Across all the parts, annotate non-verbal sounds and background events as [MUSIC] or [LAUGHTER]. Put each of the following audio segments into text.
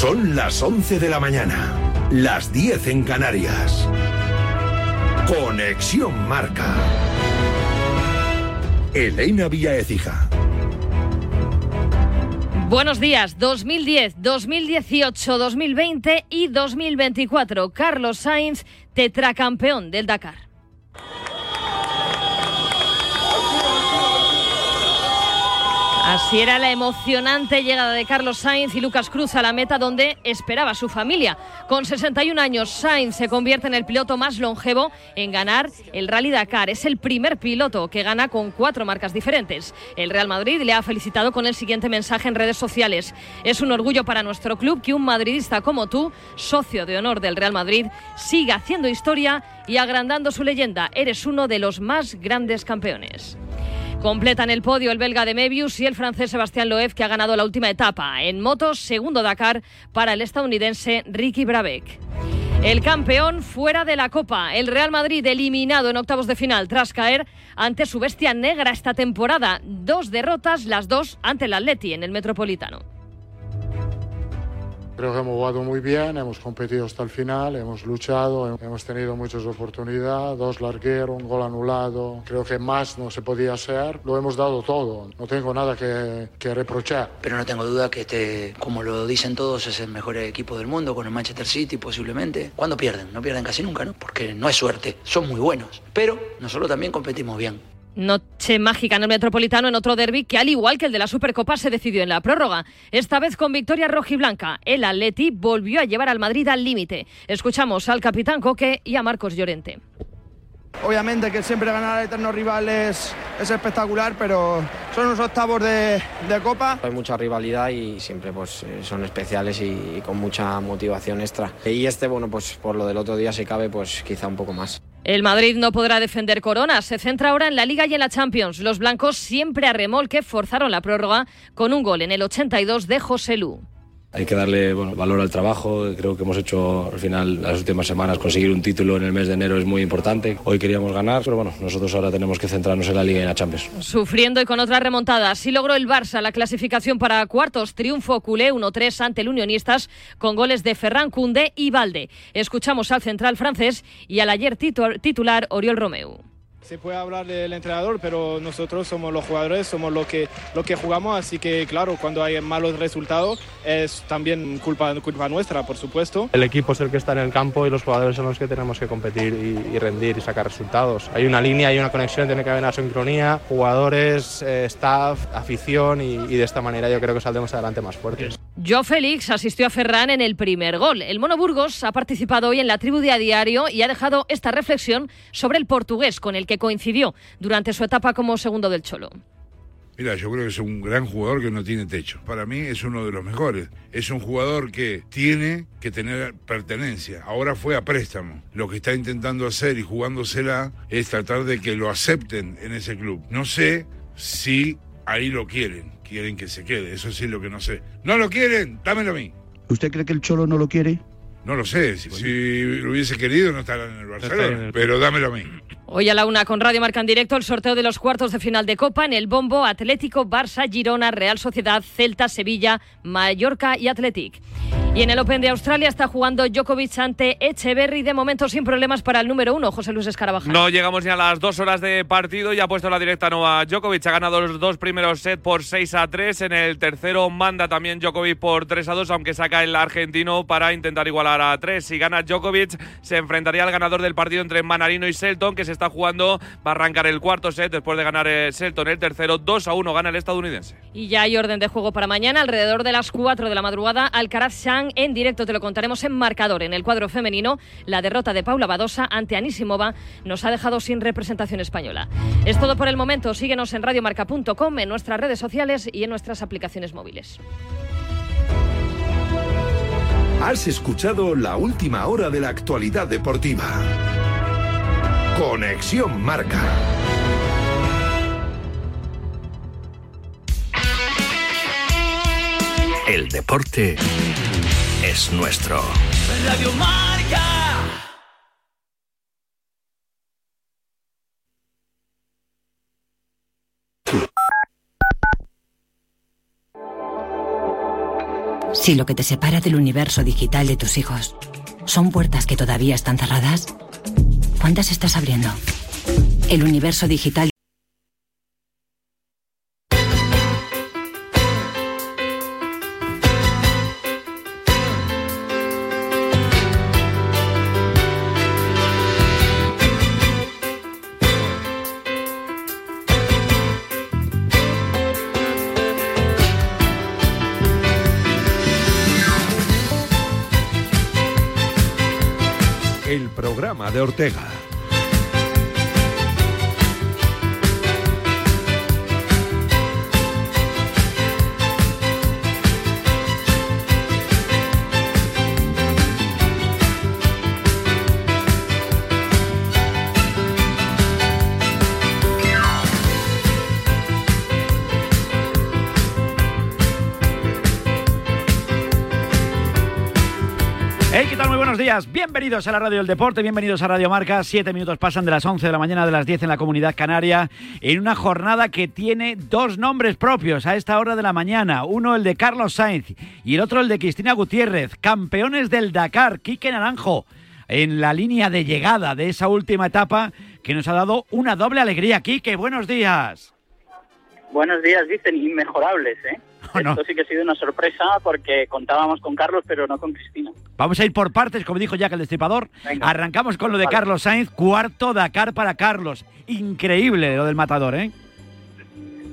Son las 11 de la mañana, las 10 en Canarias. Conexión Marca. Elena Vía Ecija. Buenos días, 2010, 2018, 2020 y 2024. Carlos Sainz, tetracampeón del Dakar. Así era la emocionante llegada de Carlos Sainz y Lucas Cruz a la meta donde esperaba su familia. Con 61 años, Sainz se convierte en el piloto más longevo en ganar el Rally Dakar. Es el primer piloto que gana con cuatro marcas diferentes. El Real Madrid le ha felicitado con el siguiente mensaje en redes sociales. Es un orgullo para nuestro club que un madridista como tú, socio de honor del Real Madrid, siga haciendo historia y agrandando su leyenda. Eres uno de los más grandes campeones. Completan el podio el belga de Mebius y el francés Sebastián Loeb, que ha ganado la última etapa. En motos, segundo Dakar para el estadounidense Ricky Brabeck. El campeón fuera de la Copa, el Real Madrid eliminado en octavos de final tras caer ante su bestia negra esta temporada. Dos derrotas, las dos ante el Atleti en el Metropolitano. Creo que hemos jugado muy bien, hemos competido hasta el final, hemos luchado, hemos tenido muchas oportunidades, dos largueros, un gol anulado. Creo que más no se podía hacer. Lo hemos dado todo. No tengo nada que, que reprochar. Pero no tengo duda que este, como lo dicen todos, es el mejor equipo del mundo con el Manchester City posiblemente. ¿Cuándo pierden? No pierden casi nunca, ¿no? Porque no es suerte, son muy buenos. Pero nosotros también competimos bien. Noche mágica en el Metropolitano en otro derby que al igual que el de la Supercopa se decidió en la prórroga. Esta vez con victoria rojiblanca. El Atleti volvió a llevar al Madrid al límite. Escuchamos al capitán Coque y a Marcos Llorente. Obviamente que siempre ganar al eterno rival es, es espectacular, pero son unos octavos de, de, Copa. Hay mucha rivalidad y siempre pues, son especiales y, y, con mucha motivación extra. Y este, bueno, pues por lo del otro día, si cabe, pues quizá un poco más. El Madrid no podrá defender Corona. Se centra ahora en la Liga y en la Champions. Los blancos siempre a remolque forzaron la prórroga con un gol en el 82 de José Lu. Hay que darle valor al trabajo. Creo que hemos hecho al final las últimas semanas conseguir un título en el mes de enero es muy importante. Hoy queríamos ganar, pero bueno, nosotros ahora tenemos que centrarnos en la Liga y en la Champions. Sufriendo y con otra remontada, sí logró el Barça la clasificación para cuartos. Triunfo culé 1-3 ante el Unionistas con goles de Ferran Cunde y Valde. Escuchamos al central francés y al ayer titular Oriol Romeu se puede hablar del entrenador, pero nosotros somos los jugadores, somos lo que, lo que jugamos, así que claro, cuando hay malos resultados es también culpa, culpa nuestra, por supuesto. El equipo es el que está en el campo y los jugadores son los que tenemos que competir y, y rendir y sacar resultados. Hay una línea, hay una conexión, tiene que haber una sincronía, jugadores, eh, staff, afición y, y de esta manera yo creo que saldremos adelante más fuertes. Joe Félix asistió a Ferran en el primer gol. El Mono Burgos ha participado hoy en la tribu de a diario y ha dejado esta reflexión sobre el portugués con el que coincidió durante su etapa como segundo del Cholo. Mira, yo creo que es un gran jugador que no tiene techo. Para mí es uno de los mejores. Es un jugador que tiene que tener pertenencia. Ahora fue a préstamo. Lo que está intentando hacer y jugándosela es tratar de que lo acepten en ese club. No sé si ahí lo quieren. Quieren que se quede. Eso sí es lo que no sé. ¿No lo quieren? Dámelo a mí. ¿Usted cree que el Cholo no lo quiere? No lo sé. Si, si lo hubiese querido no estaría en el Barcelona. Pero dámelo a mí. Hoy a la una con Radio Marca en directo el sorteo de los cuartos de final de Copa en el Bombo Atlético, Barça, Girona, Real Sociedad, Celta, Sevilla, Mallorca y Athletic. Y en el Open de Australia está jugando Djokovic ante Echeverry, de momento sin problemas para el número uno, José Luis Escarabajal. No llegamos ni a las dos horas de partido y ha puesto la directa nueva Djokovic. Ha ganado los dos primeros sets por 6 a 3. En el tercero manda también Djokovic por 3 a 2, aunque saca el argentino para intentar igualar a 3. Si gana Djokovic, se enfrentaría al ganador del partido entre Manarino y Selton, que se está jugando. Va a arrancar el cuarto set después de ganar el Selton el tercero. 2 a 1 gana el estadounidense. Y ya hay orden de juego para mañana, alrededor de las 4 de la madrugada. Alcaraz Shang en directo te lo contaremos en marcador. En el cuadro femenino, la derrota de Paula Badosa ante Anisimova nos ha dejado sin representación española. Es todo por el momento. Síguenos en radiomarca.com, en nuestras redes sociales y en nuestras aplicaciones móviles. Has escuchado la última hora de la actualidad deportiva. Conexión Marca. El deporte es nuestro. Radio Marca. Si lo que te separa del universo digital de tus hijos son puertas que todavía están cerradas, ¿cuántas estás abriendo? El universo digital programa de Ortega. Bienvenidos a la Radio del Deporte, bienvenidos a Radio Marca. Siete minutos pasan de las 11 de la mañana de las 10 en la Comunidad Canaria, en una jornada que tiene dos nombres propios a esta hora de la mañana. Uno el de Carlos Sainz y el otro el de Cristina Gutiérrez, campeones del Dakar, Quique Naranjo, en la línea de llegada de esa última etapa que nos ha dado una doble alegría. Quique, buenos días. Buenos días, dicen inmejorables, ¿eh? Esto sí que ha sido una sorpresa porque contábamos con Carlos, pero no con Cristina. Vamos a ir por partes, como dijo Jack el Destripador. Venga. Arrancamos con lo de Vale. Carlos Sainz, cuarto Dakar para Carlos. Increíble lo del matador, ¿eh?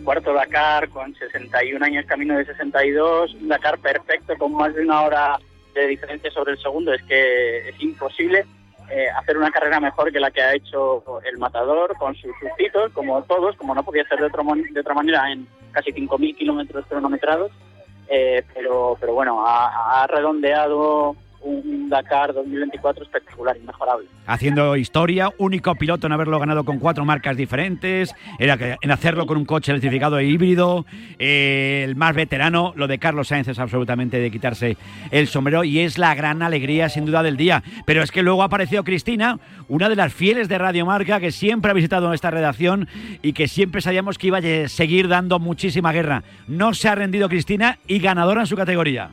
Cuarto Dakar con 61 años, camino de 62, un Dakar perfecto con más de una hora de diferencia sobre el segundo. Es que es imposible eh, hacer una carrera mejor que la que ha hecho el matador con sus sustitos, como todos, como no podía ser de, otro de otra manera en casi 5.000 kilómetros cronometrados. Eh, pero, pero bueno, ha redondeado un Dakar 2024 espectacular, inmejorable. haciendo historia, único piloto en haberlo ganado con cuatro marcas diferentes, en hacerlo con un coche electrificado e híbrido, eh, el más veterano, lo de Carlos Sainz es absolutamente de quitarse el sombrero y es la gran alegría sin duda del día. Pero es que luego apareció Cristina, una de las fieles de Radio Marca que siempre ha visitado esta redacción y que siempre sabíamos que iba a seguir dando muchísima guerra. No se ha rendido Cristina y ganadora en su categoría.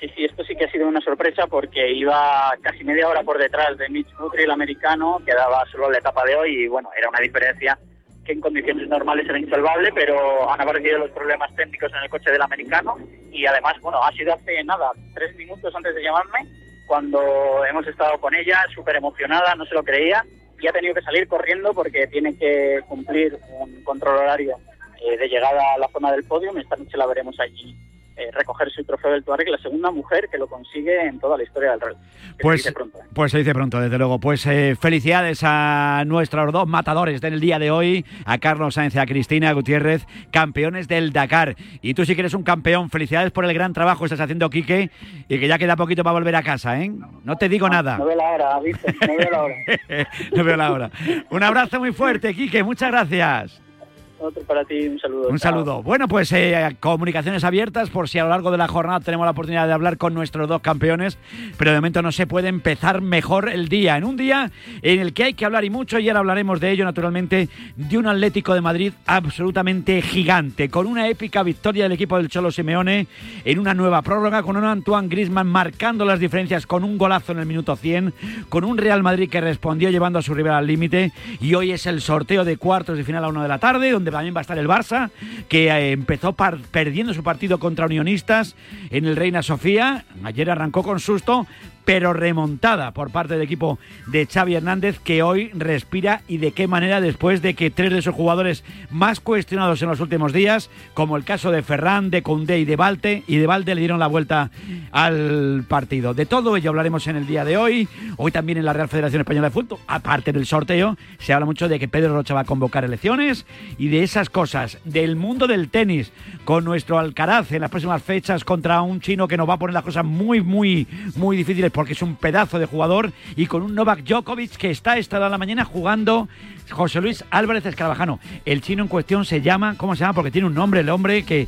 Sí, sí, esto que ha sido una sorpresa porque iba casi media hora por detrás de Mitch Nutri, el americano, que daba solo la etapa de hoy y bueno, era una diferencia que en condiciones normales era insalvable, pero han aparecido los problemas técnicos en el coche del americano y además, bueno, ha sido hace nada, tres minutos antes de llamarme, cuando hemos estado con ella, súper emocionada, no se lo creía y ha tenido que salir corriendo porque tiene que cumplir un control horario eh, de llegada a la zona del podio. Esta noche la veremos allí eh, recoger su trofeo del Tuareg, la segunda mujer que lo consigue en toda la historia del rally. Que se Pues, dice pronto. pues se dice pronto, desde luego. Pues eh, felicidades a nuestros dos matadores del día de hoy, a Carlos Sáenz y a Cristina Gutiérrez, campeones del Dakar. Y tú sí que eres un campeón, felicidades por el gran trabajo que estás haciendo, Quique, y que ya queda poquito para volver a casa, ¿eh? No te digo nada. No veo la hora, ¿viste? No veo la hora. [LAUGHS] no veo la hora. Un abrazo muy fuerte, Quique, muchas gracias. Otro para ti, un saludo. Un Chao. saludo. Bueno, pues eh, comunicaciones abiertas por si a lo largo de la jornada tenemos la oportunidad de hablar con nuestros dos campeones, pero de momento no se puede empezar mejor el día. En un día en el que hay que hablar y mucho, y ahora hablaremos de ello naturalmente, de un Atlético de Madrid absolutamente gigante, con una épica victoria del equipo del Cholo Simeone en una nueva prórroga, con un Antoine Grisman marcando las diferencias con un golazo en el minuto 100, con un Real Madrid que respondió llevando a su rival al límite, y hoy es el sorteo de cuartos de final a una de la tarde, donde también va a estar el Barça, que eh, empezó perdiendo su partido contra Unionistas en el Reina Sofía. Ayer arrancó con susto, pero remontada por parte del equipo de Xavi Hernández, que hoy respira y de qué manera después de que tres de sus jugadores más cuestionados en los últimos días, como el caso de Ferran, de Koundé y de Valte, y de Valde le dieron la vuelta al partido. De todo ello hablaremos en el día de hoy, hoy también en la Real Federación Española de Fútbol, aparte del sorteo, se habla mucho de que Pedro Rocha va a convocar elecciones y de esas cosas, del mundo del tenis, con nuestro Alcaraz en las próximas fechas contra un chino que nos va a poner las cosas muy, muy, muy difíciles porque es un pedazo de jugador y con un Novak Djokovic que está esta hora de la mañana jugando José Luis Álvarez Escarabajano. El chino en cuestión se llama, ¿cómo se llama? Porque tiene un nombre, el hombre que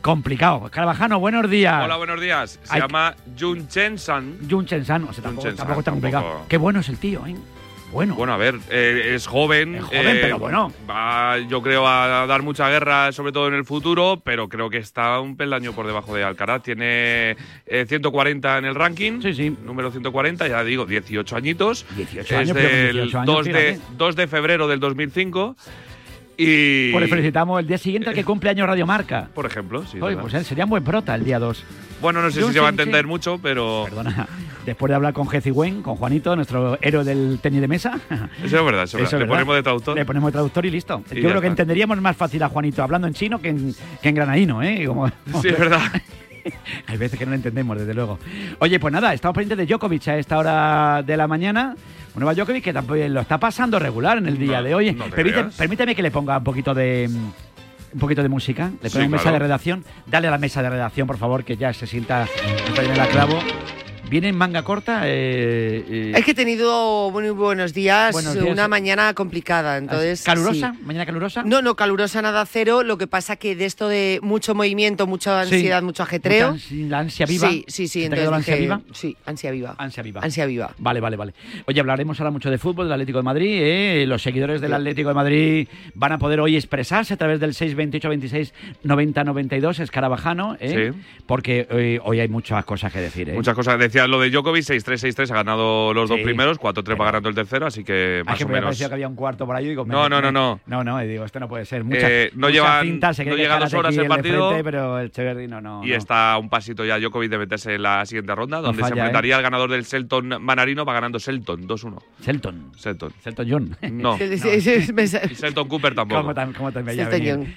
complicado. Escarabajano, buenos días. Hola, buenos días. Se Ay. llama Jun Chen San. Jun Chen San, o sea, tampoco, tampoco está complicado. tampoco- Qué bueno es el tío, ¿eh? Bueno. Bueno, a ver, eh, es joven. Es joven, eh, pero bueno. Va, yo creo, a dar mucha guerra, sobre todo en el futuro, pero creo que está un peldaño por debajo de Alcaraz. Tiene eh, 140 en el ranking. Sí, sí. Número 140, ya digo, 18 añitos. 18 es años, con del 18 años, 2, de, fíjate. 2 de febrero del 2005. Y. Pues le felicitamos el día siguiente al que cumple años Radio Marca. Por ejemplo, sí. Oye, pues sería un buen prota el día 2. bueno, no sé Yo si se va a entender mucho, pero. Perdona, después de hablar con Jesse Wen, con Juanito, nuestro héroe del tenis de mesa. Eso es verdad, eso es verdad. Le ponemos de traductor. Le ponemos de traductor y listo. Y Yo creo que entenderíamos más fácil a Juanito hablando en chino que en, que en granadino, ¿eh? Como- Sí, es verdad. [LAUGHS] Hay veces que no lo entendemos, desde luego. Oye, pues nada, estamos pendientes de Djokovic a esta hora de la mañana. Un nuevo Djokovic que tampoco lo está pasando regular en el día No, de hoy. no Permite- permíteme que le ponga un poquito de mm, un poquito de música. Le Sí, pongo mesa claro. de redacción. Dale a la mesa de redacción, por favor, que ya se sienta bien el clavo. Viene en manga corta. eh, eh, Es que he tenido muy buenos días, Buenos días. una mañana complicada, entonces... ¿Calurosa? sí. ¿Mañana calurosa? No, no, calurosa nada cero, lo que pasa que de esto de mucho movimiento, mucha Sí. ansiedad, mucho ajetreo... Mucha ansi- La ansia viva. Sí, sí, sí, ¿Se te ha quedado entonces la ansia dije- viva? Sí, ansia viva. Ansia viva. Ansia viva. Vale, vale, vale. Oye, hablaremos ahora mucho de fútbol, del Atlético de Madrid. ¿eh? Los seguidores del Atlético de Madrid van a poder hoy expresarse a través del 628 26 90 92, escarabajano, ¿eh? Sí. porque eh, hoy hay muchas cosas que decir. ¿eh? Muchas cosas. Decías lo de Djokovic, 6-3, 6-3, ha ganado los dos primeros, 4-3 va ganando el tercero, así que Ah, más que o menos. parecido que había un cuarto por ahí. Digo, me- No, no, no, no. No, no, digo, esto no puede ser. Muchas, Eh, no llevan- cintas, se no que llega dos horas el partido. frente, pero el Cheverry no, no. Y no. está un pasito ya Djokovic de meterse en la siguiente ronda, donde falla, se enfrentaría al ganador del Selton Manarino, va ganando Selton, 2-1. Selton. Selton. Selton John. No. [LAUGHS] Y Selton Cooper tampoco. ¿Cómo te, cómo venir?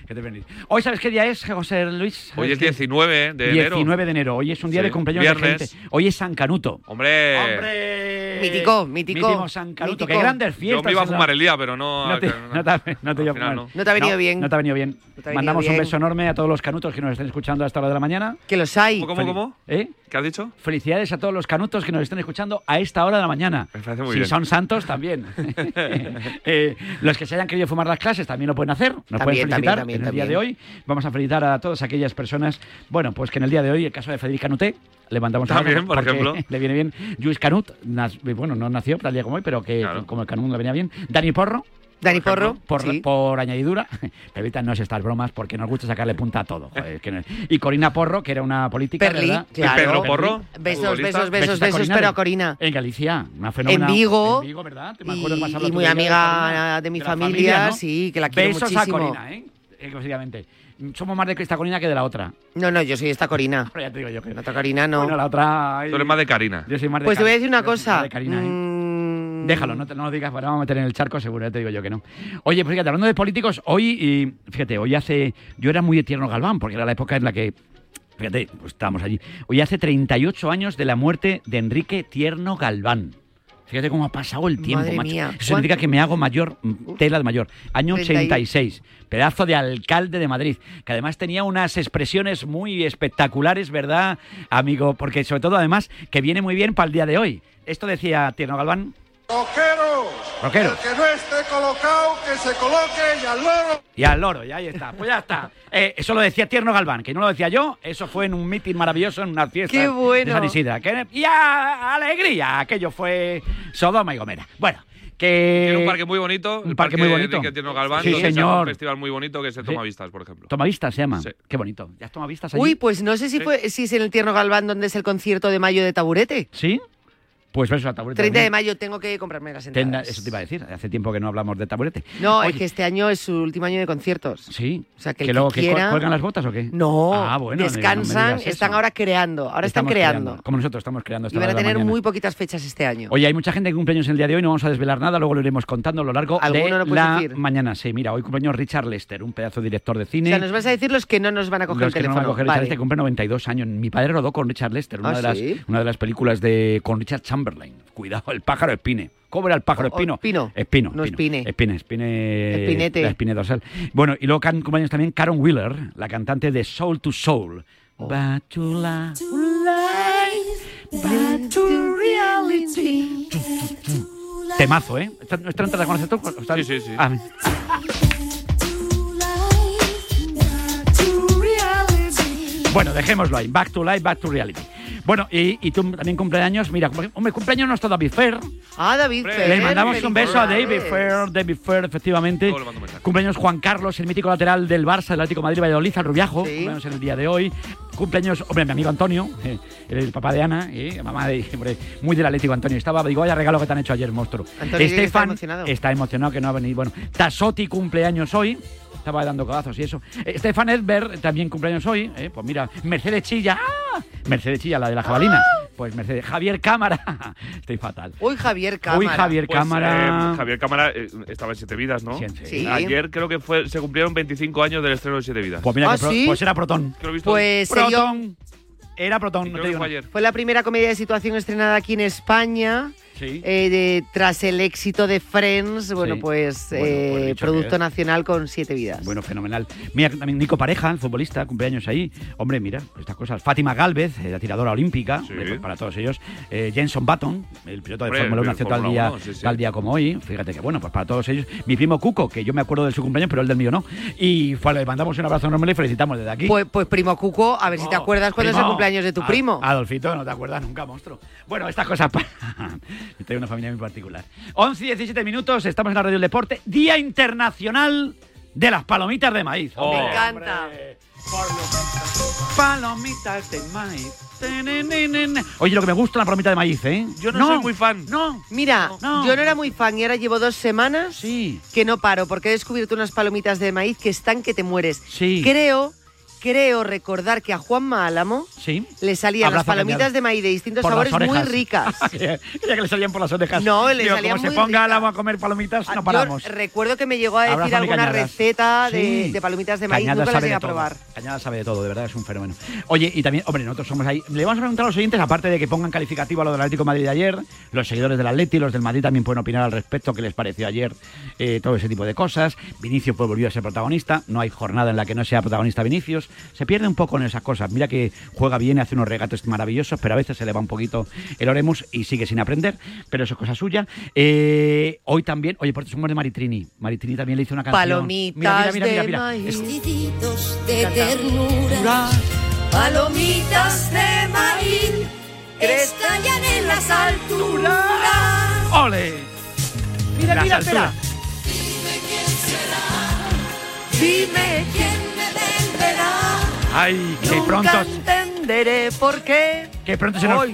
¿Qué te venís? Hoy, ¿sabes qué día es, José Luis? Hoy ¿Sabes es qué? 19 de enero. 19 de enero. Hoy es un día de cumpleaños de gente. Hoy es San Canuto. Hombre. ¡Hombre! Mítico, mítico. Mítico San Canuto. Mítico. Qué grandes fiestas. Yo me iba a fumar el día, pero no. No te, [LAUGHS] no te, no te final no. No te ha venido bien. No te ha venido bien. Ha Mandamos un bien. beso enorme a todos los canutos que nos estén escuchando a esta hora de la mañana. Que los hay. ¿Cómo, cómo, cómo? ¿Eh? ¿Qué has dicho? Felicidades a todos los canutos que nos estén escuchando a esta hora de la mañana. Me parece muy si bien. son santos, también. [LAUGHS] [LAUGHS] Eh, los que se hayan querido fumar las clases también lo pueden hacer. Nos También, pueden felicitar también, en el también, día de hoy. Vamos a felicitar a todas aquellas personas. Bueno, pues que en el día de hoy, el caso de Federica Canuté, le mandamos También, por ejemplo. [LAUGHS] Le viene bien. Luis Canut, nas- bueno, no nació tal día como hoy, pero que Claro. como el Canut le venía bien. Dani Porro. Dani Por Porro, Por, sí. por añadidura, [LAUGHS] evitan no es estas bromas porque nos gusta sacarle punta a todo. joder, que no- Y Corina Porro, que era una política. Perli, ¿verdad? claro. Pedro Porro. Besos, besos, besos, besos, Corina pero de- a Corina. En Galicia, una fenómena. En Vigo. En Vigo, ¿verdad? ¿Te me Y, hablo y tú muy de ella, amiga Corina? de mi la familia, ¿no? sí, que la quiero Besos muchísimo. a Corina, ¿eh? Exclusivamente. Somos más de esta Corina que de la otra. No, no, yo soy esta Corina. [LAUGHS] Pero ya te digo yo que. La otra Corina no. Bueno, la otra. Tú eres más de Karina. Yo soy más de Pues te voy a decir una cosa. más de Karina, ¿eh? Mm, Déjalo, no, te, no lo digas, para vamos a meter en el charco, seguro, ya te digo yo que no. Oye, pues fíjate, hablando de políticos, hoy, y, fíjate, hoy hace. Yo era muy de Tierno Galván, porque era la época en la que. Fíjate, pues estábamos allí. Hoy hace 38 años de la muerte de Enrique Tierno Galván. Fíjate cómo ha pasado el tiempo, Madre macho. mía, Eso significa que me hago mayor, mm, tela de mayor. Año 30 y- 86. Pedazo de alcalde de Madrid. Que además tenía unas expresiones muy espectaculares, ¿verdad, amigo? Porque sobre todo, además, que viene muy bien para el día de hoy. Esto decía Tierno Galván. Roqueros. Roqueros. El que no esté colocado, que se coloque y al loro. Y al loro, y ahí está. Pues ya está. [LAUGHS] Eh, eso lo decía Tierno Galván, que no lo decía yo. Eso fue en un mitin maravilloso, en una fiesta ¡Qué bueno! de San Isidra. Que- y a, alegría, aquello fue Sodoma y Gomera. Bueno, que... Tiene un parque muy bonito. un el parque muy bonito. Enrique Tierno Galván, Sí, donde se hace señor. un festival muy bonito que se toma Sí. vistas, por ejemplo. Tomavistas se llama. Sí. Qué bonito. ¿Ya has tomado vistas allí? Uy, pues no sé si fue si es en el Tierno Galván donde es el concierto de mayo de Taburete. ¿Sí? Pues eso, a taburete. 30 de mayo tengo que comprarme las entradas. eso te iba a decir. Hace tiempo que no hablamos de taburete. No, Oye, es que este año es su último año de conciertos. Sí. O sea, que, que luego que quiera... cuelgan las botas o qué? No, Ah, bueno, no descansan, eso. están ahora creando, ahora están Estamos creando. Como nosotros estamos creando. Y esta van a tener muy poquitas fechas este año. Oye, hay mucha gente que cumple años el día de hoy, no vamos a desvelar nada, luego lo iremos contando a lo largo de ¿Alguno no la decir? mañana. Sí, mira, hoy cumpleaños Richard Lester, un pedazo de director de o cine. sea, nos vas a decir los que no nos van a coger Los el que no teléfono. van a coger Vale. Richard Lester cumple 92 años. Mi padre rodó con Richard Lester, una, ¿Ah, de, las, sí? una de las películas de con Richard Chamberlain. Cuidado, el pájaro espine. ¿Cómo era el pájaro O- o espino? espino. Espino. No, espine. Espine, espine. Espinete. La espine dorsal. Bueno, y luego cumpleaños también Karen Wheeler, la cantante de Soul to Soul. Oh. Back to life, back to reality. Temazo, ¿eh? ¿Esta, esta no te la conoces tú? ¿Está- Sí, sí, sí. Ah, bueno, dejémoslo ahí. Back to life, back to reality. Bueno, y, y tú también cumpleaños. Mira, hombre, cumpleaños nuestro David Fer. Ah, David Fer. Le mandamos un beso a David. Fer, David Fer, efectivamente. Cumpleaños Juan Carlos, el mítico lateral del Barça, del Atlético de Madrid, Valladolid, al Rubiajo. Cumpleaños en el día de hoy. Cumpleaños, hombre, mi amigo Antonio, [LAUGHS] eh, el papá de Ana, eh, mamá de, hombre, muy del Atlético Antonio. Estaba, digo, vaya regalo que te han hecho ayer, monstruo. Antonio está Estefan emocionado. está emocionado que no ha venido. Bueno, Tasotti cumpleaños hoy. Estaba dando codazos y eso. Eh, Stefan Edberg también cumpleaños hoy. eh, Pues mira, Mercedes Chilla. ¡ah! Mercedes Chilla, la de la jabalina. Pues Mercedes. Javier Cámara. [LAUGHS] Estoy fatal. Uy, Javier Cámara. Uy, Javier Pues, Cámara. eh, Javier Cámara eh, estaba en Siete Vidas, ¿no? Sí, sí. Ayer creo que fue, se cumplieron 25 años del estreno de Siete Vidas. Pues mira, ¿Ah, que pro- sí? pues era Protón. Que lo he visto Pues Protón. Era Protón, no te digo fue nada. ayer. Fue la primera comedia de situación estrenada aquí en España. Sí. eh, de- tras el éxito de Friends, bueno, Sí. pues, Bueno, eh, pues que producto nacional con siete vidas. Bueno, fenomenal. Mira, también Nico Pareja, el futbolista, cumpleaños ahí. Hombre, mira, estas cosas. Fátima Galvez, eh, la tiradora olímpica, hombre, pues para todos ellos. Eh, Jenson Button, el piloto de Fórmula 1, de nació tal día, 1, sí, sí. tal día como hoy. Fíjate que bueno, pues para todos ellos. Mi primo Cuco, que yo me acuerdo de su cumpleaños, pero el del mío no. Y fue, le mandamos un abrazo enorme y le felicitamos desde aquí. Pues, pues primo Cuco, a ver si te acuerdas cuándo es el cumpleaños de tu A- primo. Adolfito, no te acuerdas nunca, monstruo. Bueno, estas cosas. [LAUGHS] Yo [LAUGHS] tengo una familia muy particular. 11 y 17 minutos, estamos en la Radio del Deporte. Día Internacional de las Palomitas de Maíz. Oh. Me encanta. Palomitas de maíz. Oye, lo que me gusta la palomita de maíz, ¿eh? Yo no, soy muy fan. No. Mira, No. yo no era muy fan y ahora llevo dos semanas Sí. que no paro porque he descubierto unas palomitas de maíz que están que te mueres. Sí. Creo, creo recordar que a Juanma Álamo Sí. le salían las palomitas de maíz de distintos Por sabores muy ricas. [LAUGHS] ya que le salían por las orejas. No, le Digo, salían como muy se ponga. Álamo a comer palomitas, no Yo paramos. recuerdo que me llegó a decir Abrazo alguna Cañadas. receta de, Sí. de palomitas de maíz, Cañadas nunca las llegué a probar. Cañada sabe de todo, de verdad, es un fenómeno. Oye, y también, hombre, nosotros somos ahí. Le vamos a preguntar a los oyentes, aparte de que pongan calificativo a lo del Atlético de Madrid de ayer, los seguidores del Atleti, los del Madrid también pueden opinar al respecto, qué les pareció ayer, eh, todo ese tipo de cosas. Vinicius pues volvió a ser protagonista, no hay jornada en la que no sea protagonista Vinicius. Se pierde un poco en esas cosas. Mira que juega bien, hace unos regatos maravillosos, pero a veces se le va un poquito el Oremus y sigue sin aprender, pero eso es cosa suya. Eh, hoy también, oye, por eso somos de Maritrini. Maritrini también le hizo una canción. Palomitas Mira, mira, mira, mira, de mira. maíz. Vestiditos de ternura, palomitas de maíz, estallan en las alturas. ¡Ole! Mira, Las mira, espera. alturas. Dime quién me venderá. Ay, que Nunca pronto, entenderé por qué. Que pronto se nos,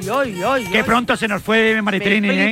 que pronto se nos fue Maritrini, ¿eh?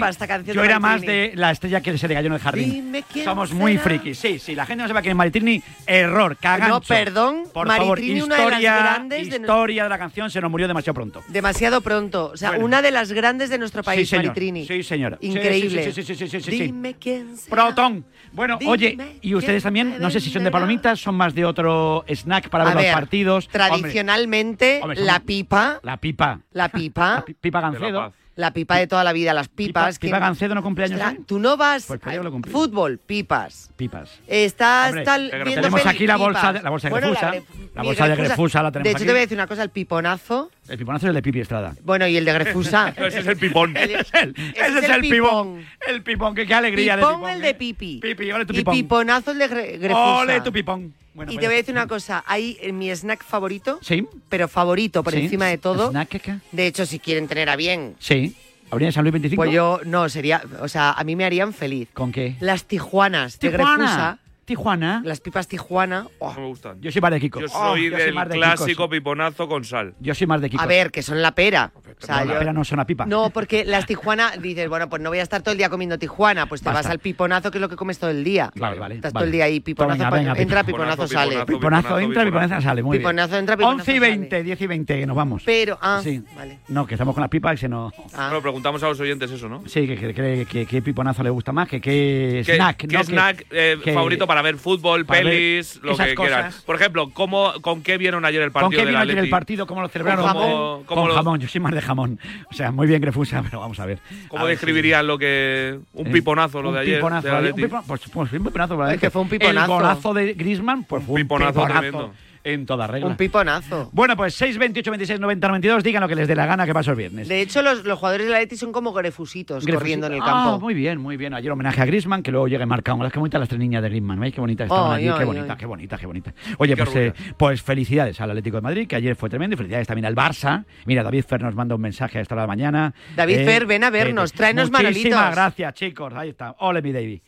Yo era más de la estrella que se le cayó en el jardín. Somos muy frikis. Sí, sí, la gente no sabe quién es Maritrini. Error, cagancho. No, perdón, Por favor, Maritrini, una de las historia, de- la canción se nos murió demasiado pronto. Demasiado pronto. O sea, Bueno. una de las grandes de nuestro país, sí. Maritrini. Sí, señora. Increíble. Sí, sí, sí, sí, sí. Dime quién será. Protón. Bueno, Dime oye, y ustedes también, no sé si son de palomitas, son más de otro snack para ver los partidos. Tradicionalmente, Hombre, la pipa, la pipa. la pipa, Pipa Gancedo. la pipa de toda la vida, las pipas. Pipa ¿quién- Gancedo no cumpleaños. Tú no vas Pues cumplido. fútbol, pipas. Pipas. Estás Hombre, tal, qué viendo Tenemos peli, aquí la bolsa pipas. de- la bolsa de Bueno, Grefusa. Gref- La bolsa de Grefusa la tenemos De hecho, aquí. te voy a decir una cosa, el piponazo. El piponazo es el de Pipi Estrada. Bueno, y el de Grefusa. [LAUGHS] Ese es el pipón. Ese es el, [LAUGHS] Ese ese es el pipón. El pipón, que qué alegría Pipón, de pipón. el ¿eh? de pipi. Pipi, ole tu y pipón. piponazo el de Gre- Grefusa. Ole tu pipón. Bueno, y te voy a decir una cosa, hay en mi snack favorito, Sí. pero favorito por sí. encima de todo. ¿Snack qué? De hecho, si quieren tener a bien, Sí. ¿Avenida San Luis 25? pues yo no sería, o sea, a mí me harían feliz. ¿Con qué? Las tijuanas de Tijuana. Grefusa, Tijuana. las pipas tijuana. oh, No me gustan. Yo soy más de Kiko. Yo Oh, soy yo del más de clásico Kikos. piponazo con sal. Yo soy más de Kiko. a ver, que son la pera. O sea, la yo- pera no son a pipa. No, porque las tijuana, dices, bueno, pues no voy a estar todo el día comiendo tijuana, pues te Basta. vas al piponazo, que es lo que comes todo el día. Vale, vale. Estás vale. todo el día ahí, piponazo, Venga, pa- venga, entra, piponazo, piponazo, sale. piponazo. Piponazo entra, piponazo. piponazo sale. Muy Piponazo bien. entra, piponazo 11 y sale. 20, 10 y 20, que nos vamos. Pero, ah, Sí. vale. No, que estamos con las pipas y se nos... Ah. Bueno, preguntamos a los oyentes eso, ¿no? Sí, que, qué piponazo le gusta más, que qué ¿Qué snack. qué snack eh, favorito para ver fútbol, para ver pelis, lo esas que cosas. quieran? Por ejemplo, ¿cómo, ¿con qué vieron ayer el ¿Con partido qué del vino ayer el partido? ¿Cómo lo celebraron? ¿Cómo- Con- cómo con lo- jamón, yo soy más de jamón. O sea, muy bien Grefusa, [LAUGHS] pero vamos a ver. ¿Cómo A ver si- describirían lo que un Eh, piponazo lo un de ayer? piponazo Atleti? un pipo- pues, pues un piponazo, ¿verdad? Es que fue un piponazo. El golazo de Griezmann, pues fue un piponazo piponazo. En toda regla. Un piponazo. Bueno, pues 6, 28, 26, 90, 92, digan lo que les dé la gana que pasó el viernes. De hecho, los, los jugadores de la Leti son como grefusitos Grefusito. corriendo en el Ah, campo. muy bien, muy bien. Ayer homenaje a Grisman, que luego llegue marcado. Las que bonitas las tres niñas de Grisman, ¿veis? Qué bonitas estaban allí, qué ay, bonita, ay. qué bonita, qué bonita. Oye, Qué pues, eh, pues felicidades al Atlético de Madrid, que ayer fue tremendo, y felicidades también al Barça. Mira, David Fer nos manda un mensaje a esta hora de la mañana. David Eh, Fer, ven a vernos, eh, tráenos Muchísimas manolitos. gracias, chicos. Ahí está. Ole, mi David.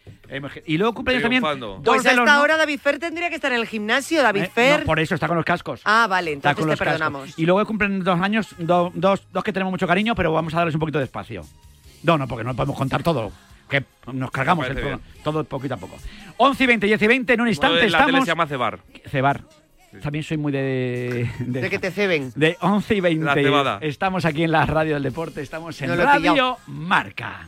Y luego cumpleaños también. Triunfando. Pues de hasta los- ahora David Fer tendría que estar en el gimnasio, David Eh, Fer. no, por eso está con los cascos. Ah, vale, entonces te cascos. perdonamos. Y luego cumplen dos años, do- dos, dos que tenemos mucho cariño, pero vamos a darles un poquito de espacio. No, no, porque no podemos contar todo. Que nos cargamos el todo poquito a poco. 11 y 20, 10 y 20, en un instante la tele estamos... se llama cebar. Cebar. También soy muy de... De, De que te ceben. de 11 y 20. La cebada. Estamos aquí en la radio del deporte, estamos en No Radio. Marca.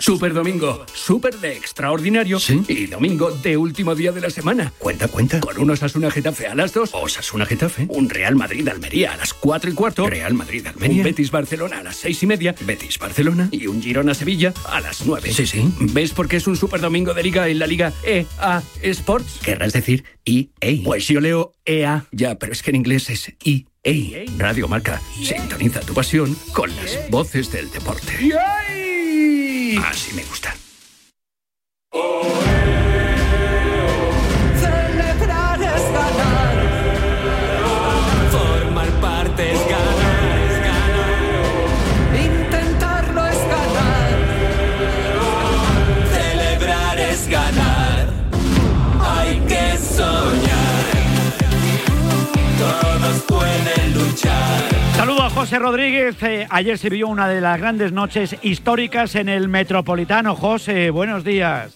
Super domingo, super de extraordinario y domingo de último día de la semana. Cuenta, cuenta. Con un Osasuna Getafe a las 2, Osasuna Getafe, un Real Madrid Almería a las 4 y cuarto, Real Madrid Almería, un Betis Barcelona a las 6 y media, Betis Barcelona y un Girona Sevilla a las 9. Sí, sí. ¿Ves por qué es un super domingo de liga en la liga EA Sports? Querrás decir EA. Pues yo leo EA, ya, pero es que en inglés es EA. Radio Marca, sintoniza tu pasión con las voces del deporte. Así me gusta. José Rodríguez. Eh, ayer se vio una de las grandes noches históricas en el Metropolitano. José, buenos días.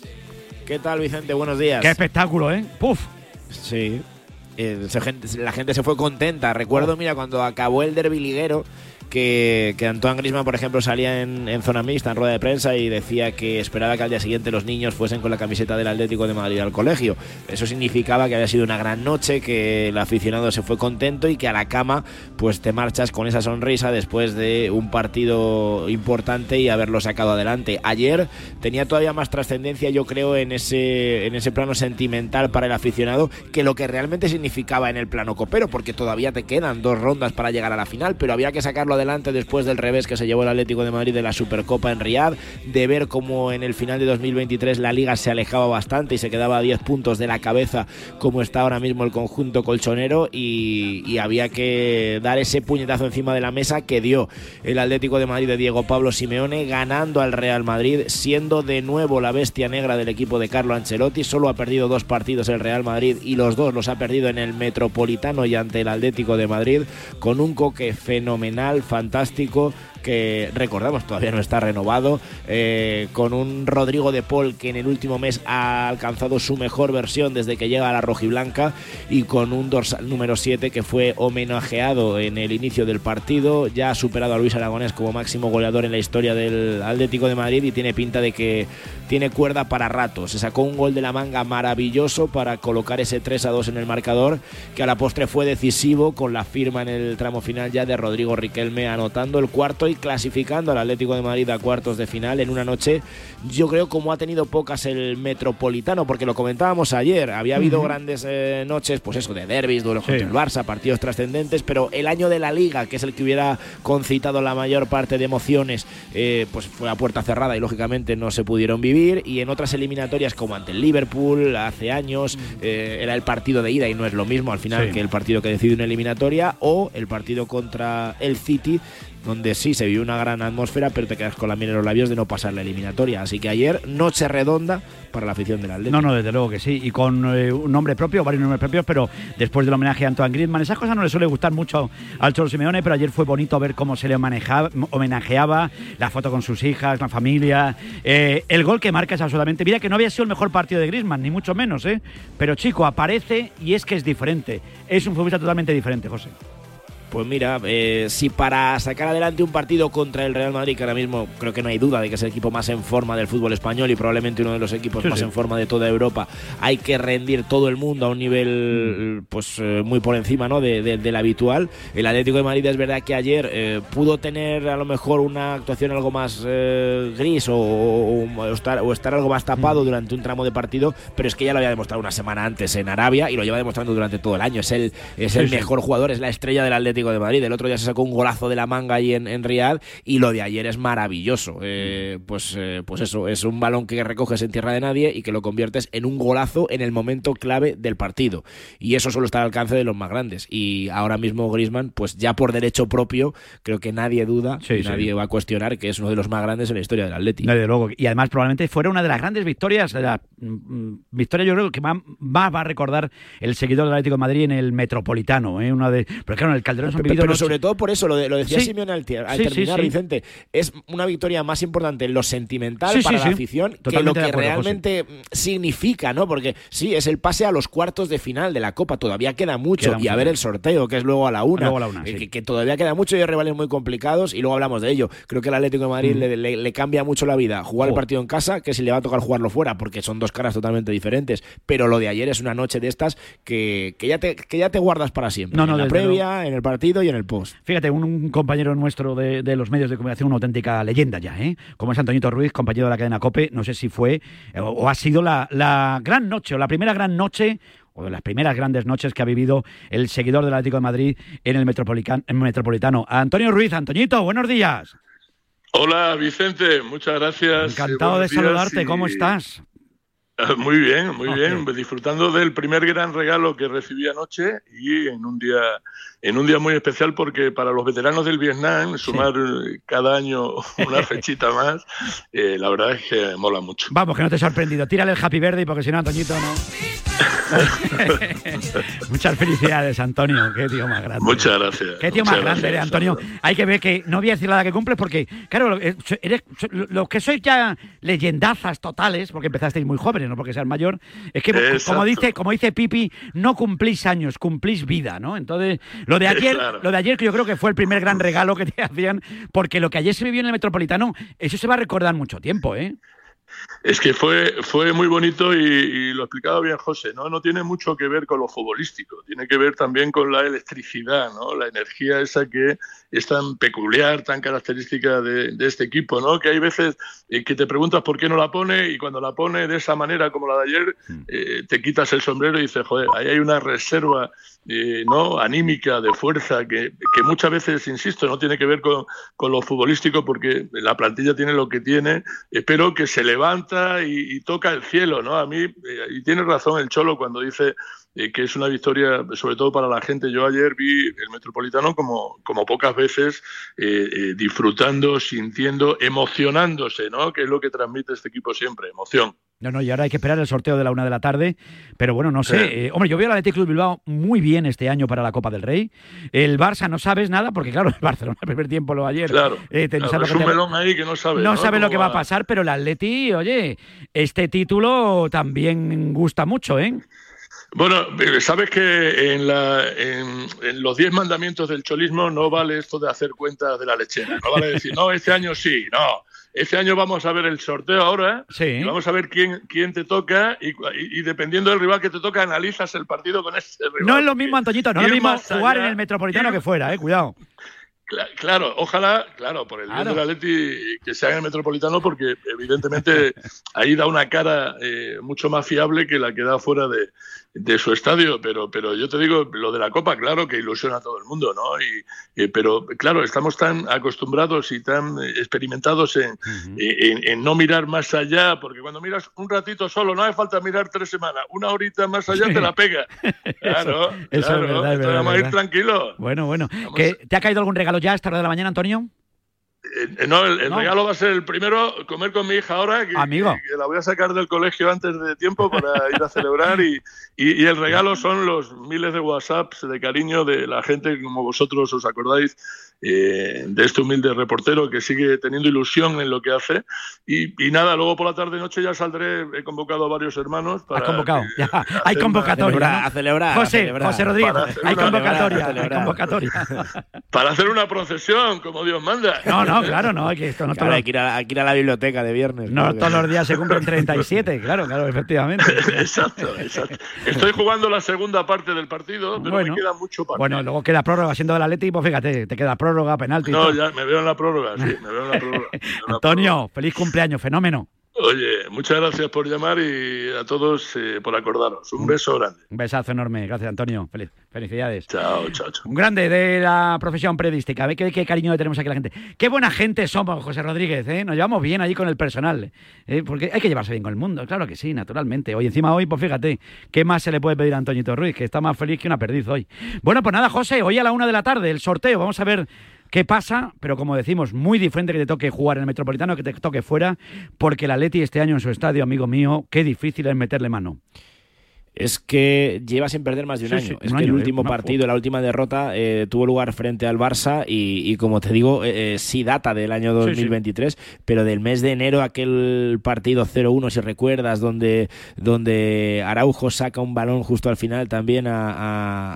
¿Qué tal, Vicente? Buenos días. Qué espectáculo, ¿eh? Puf. Sí. Eh, la gente se fue contenta. Recuerdo, mira, cuando acabó el derbi liguero, que, que Antoine Griezmann, por ejemplo, salía en, en zona mixta, en rueda de prensa, y decía que esperaba que al día siguiente los niños fuesen con la camiseta del Atlético de Madrid al colegio. Eso significaba que había sido una gran noche, que el aficionado se fue contento y que a la cama pues te marchas con esa sonrisa después de un partido importante y haberlo sacado adelante. Ayer tenía todavía más trascendencia, yo creo, en ese, en ese plano sentimental para el aficionado que lo que realmente significaba en el plano copero, porque todavía te quedan dos rondas para llegar a la final, pero había que sacarlo adelante después del revés que se llevó el Atlético de Madrid de la Supercopa en Riyadh, de ver cómo en el final de 2023 la liga se alejaba bastante y se quedaba a 10 puntos de la cabeza como está ahora mismo el conjunto colchonero y, y había que dar ese puñetazo encima de la mesa que dio el Atlético de Madrid de Diego Pablo Simeone ganando al Real Madrid, siendo de nuevo la bestia negra del equipo de Carlo Ancelotti, solo ha perdido dos partidos el Real Madrid y los dos los ha perdido en el Metropolitano y ante el Atlético de Madrid con un coque fenomenal, fantástico que recordamos todavía no está renovado, eh, con un Rodrigo de Paul que en el último mes ha alcanzado su mejor versión desde que llega a la rojiblanca y con un dorsal número 7 que fue homenajeado en el inicio del partido, ya ha superado a Luis Aragonés como máximo goleador en la historia del Atlético de Madrid y tiene pinta de que tiene cuerda para rato. Se sacó un gol de la manga maravilloso para colocar ese 3 a 2 en el marcador, que a la postre fue decisivo con la firma en el tramo final ya de Rodrigo Riquelme anotando el cuarto y clasificando al Atlético de Madrid a cuartos de final en una noche, yo creo como ha tenido pocas el Metropolitano, porque lo comentábamos ayer, había habido grandes eh, noches, pues eso, de derbis, duelos Sí. contra el Barça, partidos trascendentes, pero el año de la Liga, que es el que hubiera concitado la mayor parte de emociones, eh, pues fue a puerta cerrada y lógicamente no se pudieron vivir, y en otras eliminatorias como ante el Liverpool hace años, eh, era el partido de ida y no es lo mismo al final Sí. que el partido que decide una eliminatoria, o el partido contra el City, donde sí se vivió una gran atmósfera, pero te quedas con la miel en los labios de no pasar la eliminatoria. Así que ayer, noche redonda para la afición del Atlético. No, no, desde luego que sí. Y con eh, un nombre propio, varios nombres propios, pero después del homenaje a Antoine Griezmann, esas cosas no le suele gustar mucho al Cholo Simeone, pero ayer fue bonito ver cómo se le manejaba, homenajeaba, la foto con sus hijas, la familia. Eh, el gol que marca es absolutamente. Mira que no había sido el mejor partido de Griezmann, ni mucho menos, ¿eh? Pero chico, aparece y es que es diferente. Es un futbolista totalmente diferente, José. Pues mira, eh, si para sacar adelante un partido contra el Real Madrid, que ahora mismo creo que no hay duda de que es el equipo más en forma del fútbol español y probablemente uno de los equipos Sí, más sí. en forma de toda Europa, hay que rendir todo el mundo a un nivel pues eh, muy por encima ¿no? de- de- del habitual. El Atlético de Madrid es verdad que ayer eh, pudo tener a lo mejor una actuación algo más eh, gris o, o- o estar, o estar algo más tapado durante un tramo de partido, pero es que ya lo había demostrado una semana antes en Arabia y lo lleva demostrando durante todo el año. Es el, es Sí, el mejor jugador, es la estrella del Atlético de Madrid. El otro día se sacó un golazo de la manga ahí en, en Riyadh y lo de ayer es maravilloso. Eh, pues, eh, pues eso, es un balón que recoges en tierra de nadie y que lo conviertes en un golazo en el momento clave del partido. Y eso solo está al alcance de los más grandes. Y ahora mismo Griezmann, pues ya por derecho propio, creo que nadie duda, Sí, nadie va a cuestionar que es uno de los más grandes en la historia del Atlético. Desde luego. Y además probablemente fuera una de las grandes victorias, de la mm, mm, victoria yo creo que más, más va a recordar el seguidor del Atlético de Madrid en el Metropolitano. ¿eh? Una de, pero claro, en el Calderón han Pero, vivido pero noches- sobre todo por eso, lo, de- lo decía Sí. Simeone al, Sí, terminar, sí. Vicente, es una victoria más importante en lo sentimental para la afición que lo Totalmente que acuerdo, José. realmente significa, ¿no? Porque sí, es el pase a los cuartos de final de la Copa, todavía queda mucho, Queda y a ver el sorteo, que es luego a la una, Luego a la una, eh, que, que todavía queda mucho y hay rivales muy complicados, y luego hablamos de ello. Creo que el Atlético de Madrid Mm. le, le- le cambia mucho la vida jugar el Jo. partido en casa que si le va a tocar jugarlo fuera, porque son dos caras totalmente diferentes, pero lo de ayer es una noche de estas que, que, ya, te, que ya te guardas para siempre, No, no, en la previa, en el partido y en el post. Fíjate, un, un compañero nuestro de, de los medios de comunicación, una auténtica leyenda ya, ¿eh? Como es Antoñito Ruiz, compañero de la cadena COPE, no sé si fue eh, o, o ha sido la, la gran noche o la primera gran noche o de las primeras grandes noches que ha vivido el seguidor del Atlético de Madrid en el Metropolitano. Antonio Ruiz, Antoñito, buenos días. Hola Vicente, muchas gracias. Encantado de saludarte, y- ¿cómo estás? Muy bien, muy Ok. bien, disfrutando del primer gran regalo que recibí anoche y en un día en un día muy especial porque para los veteranos del Vietnam sumar eh, cada año [LAUGHS] una fechita más, eh, la verdad es que mola mucho. Vamos, que no te he sorprendido. Tírale el Happy Birthday porque si no, Antoñito no. [LAUGHS] Muchas felicidades, Antonio. Qué tío más grande. Muchas gracias. Qué tío más grande eres. Antonio. Hay que ver que no voy a decir la edad que cumples porque, claro, eh, eres, los que sois ya leyendazas totales, porque empezasteis muy jóvenes, no porque seas mayor, es que, Exacto. como dice, como dice Pipi, no cumplís años, cumplís vida, ¿no? Entonces, lo de ayer, [LAUGHS] Claro. lo de ayer que yo creo que fue el primer gran regalo que te [LAUGHS] hacían, porque lo que ayer se vivió en el Metropolitano, eso se va a recordar mucho tiempo, ¿eh? Es que fue, fue muy bonito y, y lo explicaba bien José, ¿no? No tiene mucho que ver con lo futbolístico, tiene que ver también con la electricidad, ¿no? La energía esa que es tan peculiar, tan característica de, de este equipo, ¿no? Que hay veces eh, que te preguntas por qué no la pone y cuando la pone de esa manera como la de ayer, eh, te quitas el sombrero y dices, joder, ahí hay una reserva eh, ¿no? anímica, de fuerza, que, que muchas veces, insisto, no tiene que ver con, con lo futbolístico porque la plantilla tiene lo que tiene, pero que se levanta y, y toca el cielo, ¿no? A mí, y tiene razón el Cholo cuando dice eh, que es una victoria, sobre todo para la gente. Yo ayer vi el Metropolitano como, como pocas veces, eh, eh, disfrutando, sintiendo, emocionándose, ¿no? Que es lo que transmite este equipo siempre, emoción. No, no, y ahora hay que esperar el sorteo de la una de la tarde. Pero bueno, no sé. Sí. Eh, hombre, yo veo al Athletic Club Bilbao muy bien este año para la Copa del Rey. El Barça no sabes nada, porque claro, el Barcelona el primer tiempo lo ayer. Claro, eh, te- no claro, sabes es lo que un te- melón ahí que no sabe. no sabe lo ¿Cómo que va a pasar, pero el Atleti, oye, este título también gusta mucho, ¿eh? Bueno, eh, sabes que en, la- en- en los diez mandamientos del cholismo no vale esto de hacer cuentas de la lechera. No vale decir, no, este año sí, no. Este año vamos a ver el sorteo ahora Sí. y vamos a ver quién, quién te toca y, y- y dependiendo del rival que te toca analizas el partido con ese rival. No es lo mismo, Antoñito, no es lo mismo jugar allá- en el Metropolitano ir- que fuera, ¿eh? Cuidado. Cla- Claro, ojalá, claro, por el bien Claro. del Atleti que se haga en el Metropolitano, porque evidentemente [LAUGHS] ahí da una cara eh, mucho más fiable que la que da fuera de, de su estadio. Pero, pero yo te digo, lo de la Copa, claro que ilusiona a todo el mundo, ¿no? Y, eh, pero claro, estamos tan acostumbrados y tan eh, experimentados en, en- en no mirar más allá, porque cuando miras un ratito solo, no hace falta mirar tres semanas, una horita más allá te la pega. [LAUGHS] Claro, Eso es claro, verdad, es verdad, vamos a ir verdad. tranquilos. Bueno, bueno. ¿Que ¿Te ha caído algún regalo ya esta hora de la mañana, Antonio? Eh, no, el, el No. regalo va a ser el primero, comer con mi hija ahora, que, Amigo. que la voy a sacar del colegio antes de tiempo para ir a celebrar y, y- y el regalo son los miles de WhatsApps de cariño de la gente, como vosotros os acordáis, eh, de este humilde reportero que sigue teniendo ilusión en lo que hace. Y, y nada, luego por la tarde-noche ya saldré, he convocado a varios hermanos para... Has convocado, que- ya. [LAUGHS] Hay convocatoria. una- ¿no? a celebrar, a José, celebrar. José Rodríguez, hay una- convocatoria. a Hay convocatoria. [LAUGHS] Para hacer una procesión, como Dios manda. No, no, claro, no, hay que esto no Claro, todos- hay, que ir a, hay que ir a la biblioteca de viernes. no que- todos los días se cumplen 37, [LAUGHS] claro, claro, efectivamente. Exacto, exacto. Estoy jugando la segunda parte del partido, pero Bueno. me queda mucho partido. Bueno, luego queda prórroga siendo del Atleti, pues fíjate, te queda prórroga, penalti. y No, ya me veo en la prórroga, sí, me veo en la prórroga. [LAUGHS] Antonio, feliz cumpleaños, fenómeno. Oye, muchas gracias por llamar y a todos eh, por acordaros. Un beso grande. Un besazo enorme, gracias Antonio, Feliz, felicidades. Chao, chao, chao. Un grande de la profesión periodística. Ve qué, qué cariño le tenemos aquí a la gente. Qué buena gente somos, José Rodríguez. ¿eh? Nos llevamos bien allí con el personal. ¿eh? Porque hay que llevarse bien con el mundo. Claro que sí, naturalmente. Hoy encima hoy, pues fíjate, ¿qué más se le puede pedir a Antoñito Ruiz? Que está más feliz que una perdiz hoy. Bueno, pues nada, José, hoy a la una de la tarde, el sorteo. Vamos a ver qué pasa, pero como decimos, muy diferente que te toque jugar en el Metropolitano que te toque fuera, porque el Atleti este año en su estadio, amigo mío, qué difícil es meterle mano. Es que lleva sin perder más de un Sí, año. sí, es un que año, el ¿eh? último partido, la última derrota, eh, tuvo lugar frente al Barça y, y como te digo, eh, sí data del año Sí, sí. 2023, pero del mes de enero, aquel partido 0-1, si recuerdas, donde, donde Araujo saca un balón justo al final también a,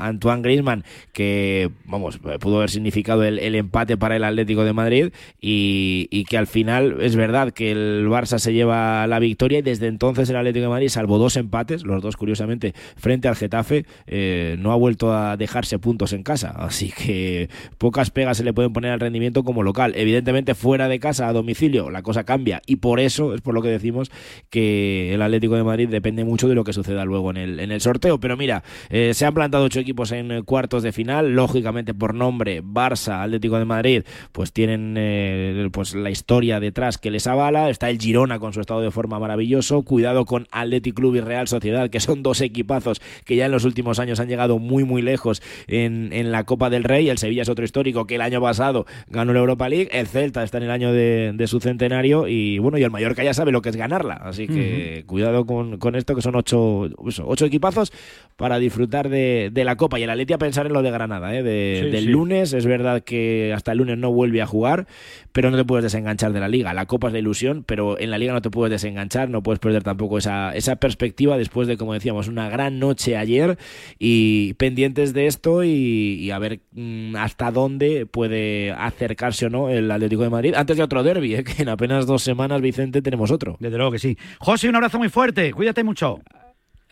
a Antoine Griezmann, que, vamos, pudo haber significado el, el empate para el Atlético de Madrid y, y que al final es verdad que el Barça se lleva la victoria y desde entonces el Atlético de Madrid, salvo dos empates, los dos curiosamente frente al Getafe, eh, no ha vuelto a dejarse puntos en casa. Así que pocas pegas se le pueden poner al rendimiento como local. Evidentemente fuera de casa, a domicilio, la cosa cambia y por eso es por lo que decimos que el Atlético de Madrid depende mucho de lo que suceda luego en el, en el sorteo. Pero mira, eh, se han plantado ocho equipos en cuartos de final, lógicamente por nombre Barça, Atlético de Madrid, pues tienen eh, pues la historia detrás que les avala. Está el Girona con su estado de forma maravilloso. Cuidado con Athletic Club y Real Sociedad, que son dos equipazos que ya en los últimos años han llegado muy muy lejos en, en la Copa del Rey. El Sevilla es otro histórico que el año pasado ganó la Europa League. El Celta está en el año de, de su centenario y bueno, y el Mallorca ya sabe lo que es ganarla. Así que cuidado con, con esto, que son ocho, ocho equipazos para disfrutar de, de la Copa. Y el Atleti a pensar en lo de Granada, ¿eh? de- Sí, del sí. lunes. Es verdad que hasta el lunes no vuelve a jugar, pero no te puedes desenganchar de la Liga. La Copa es la ilusión, pero en la Liga no te puedes desenganchar, no puedes perder tampoco esa, esa perspectiva después de, como decíamos, una gran noche ayer y pendientes de esto y, a ver mm, hasta dónde puede acercarse o no el Atlético de Madrid antes de otro derby, ¿eh? [LAUGHS] que en apenas dos semanas, Vicente, tenemos otro. Desde luego que sí. José, un abrazo muy fuerte. Cuídate mucho.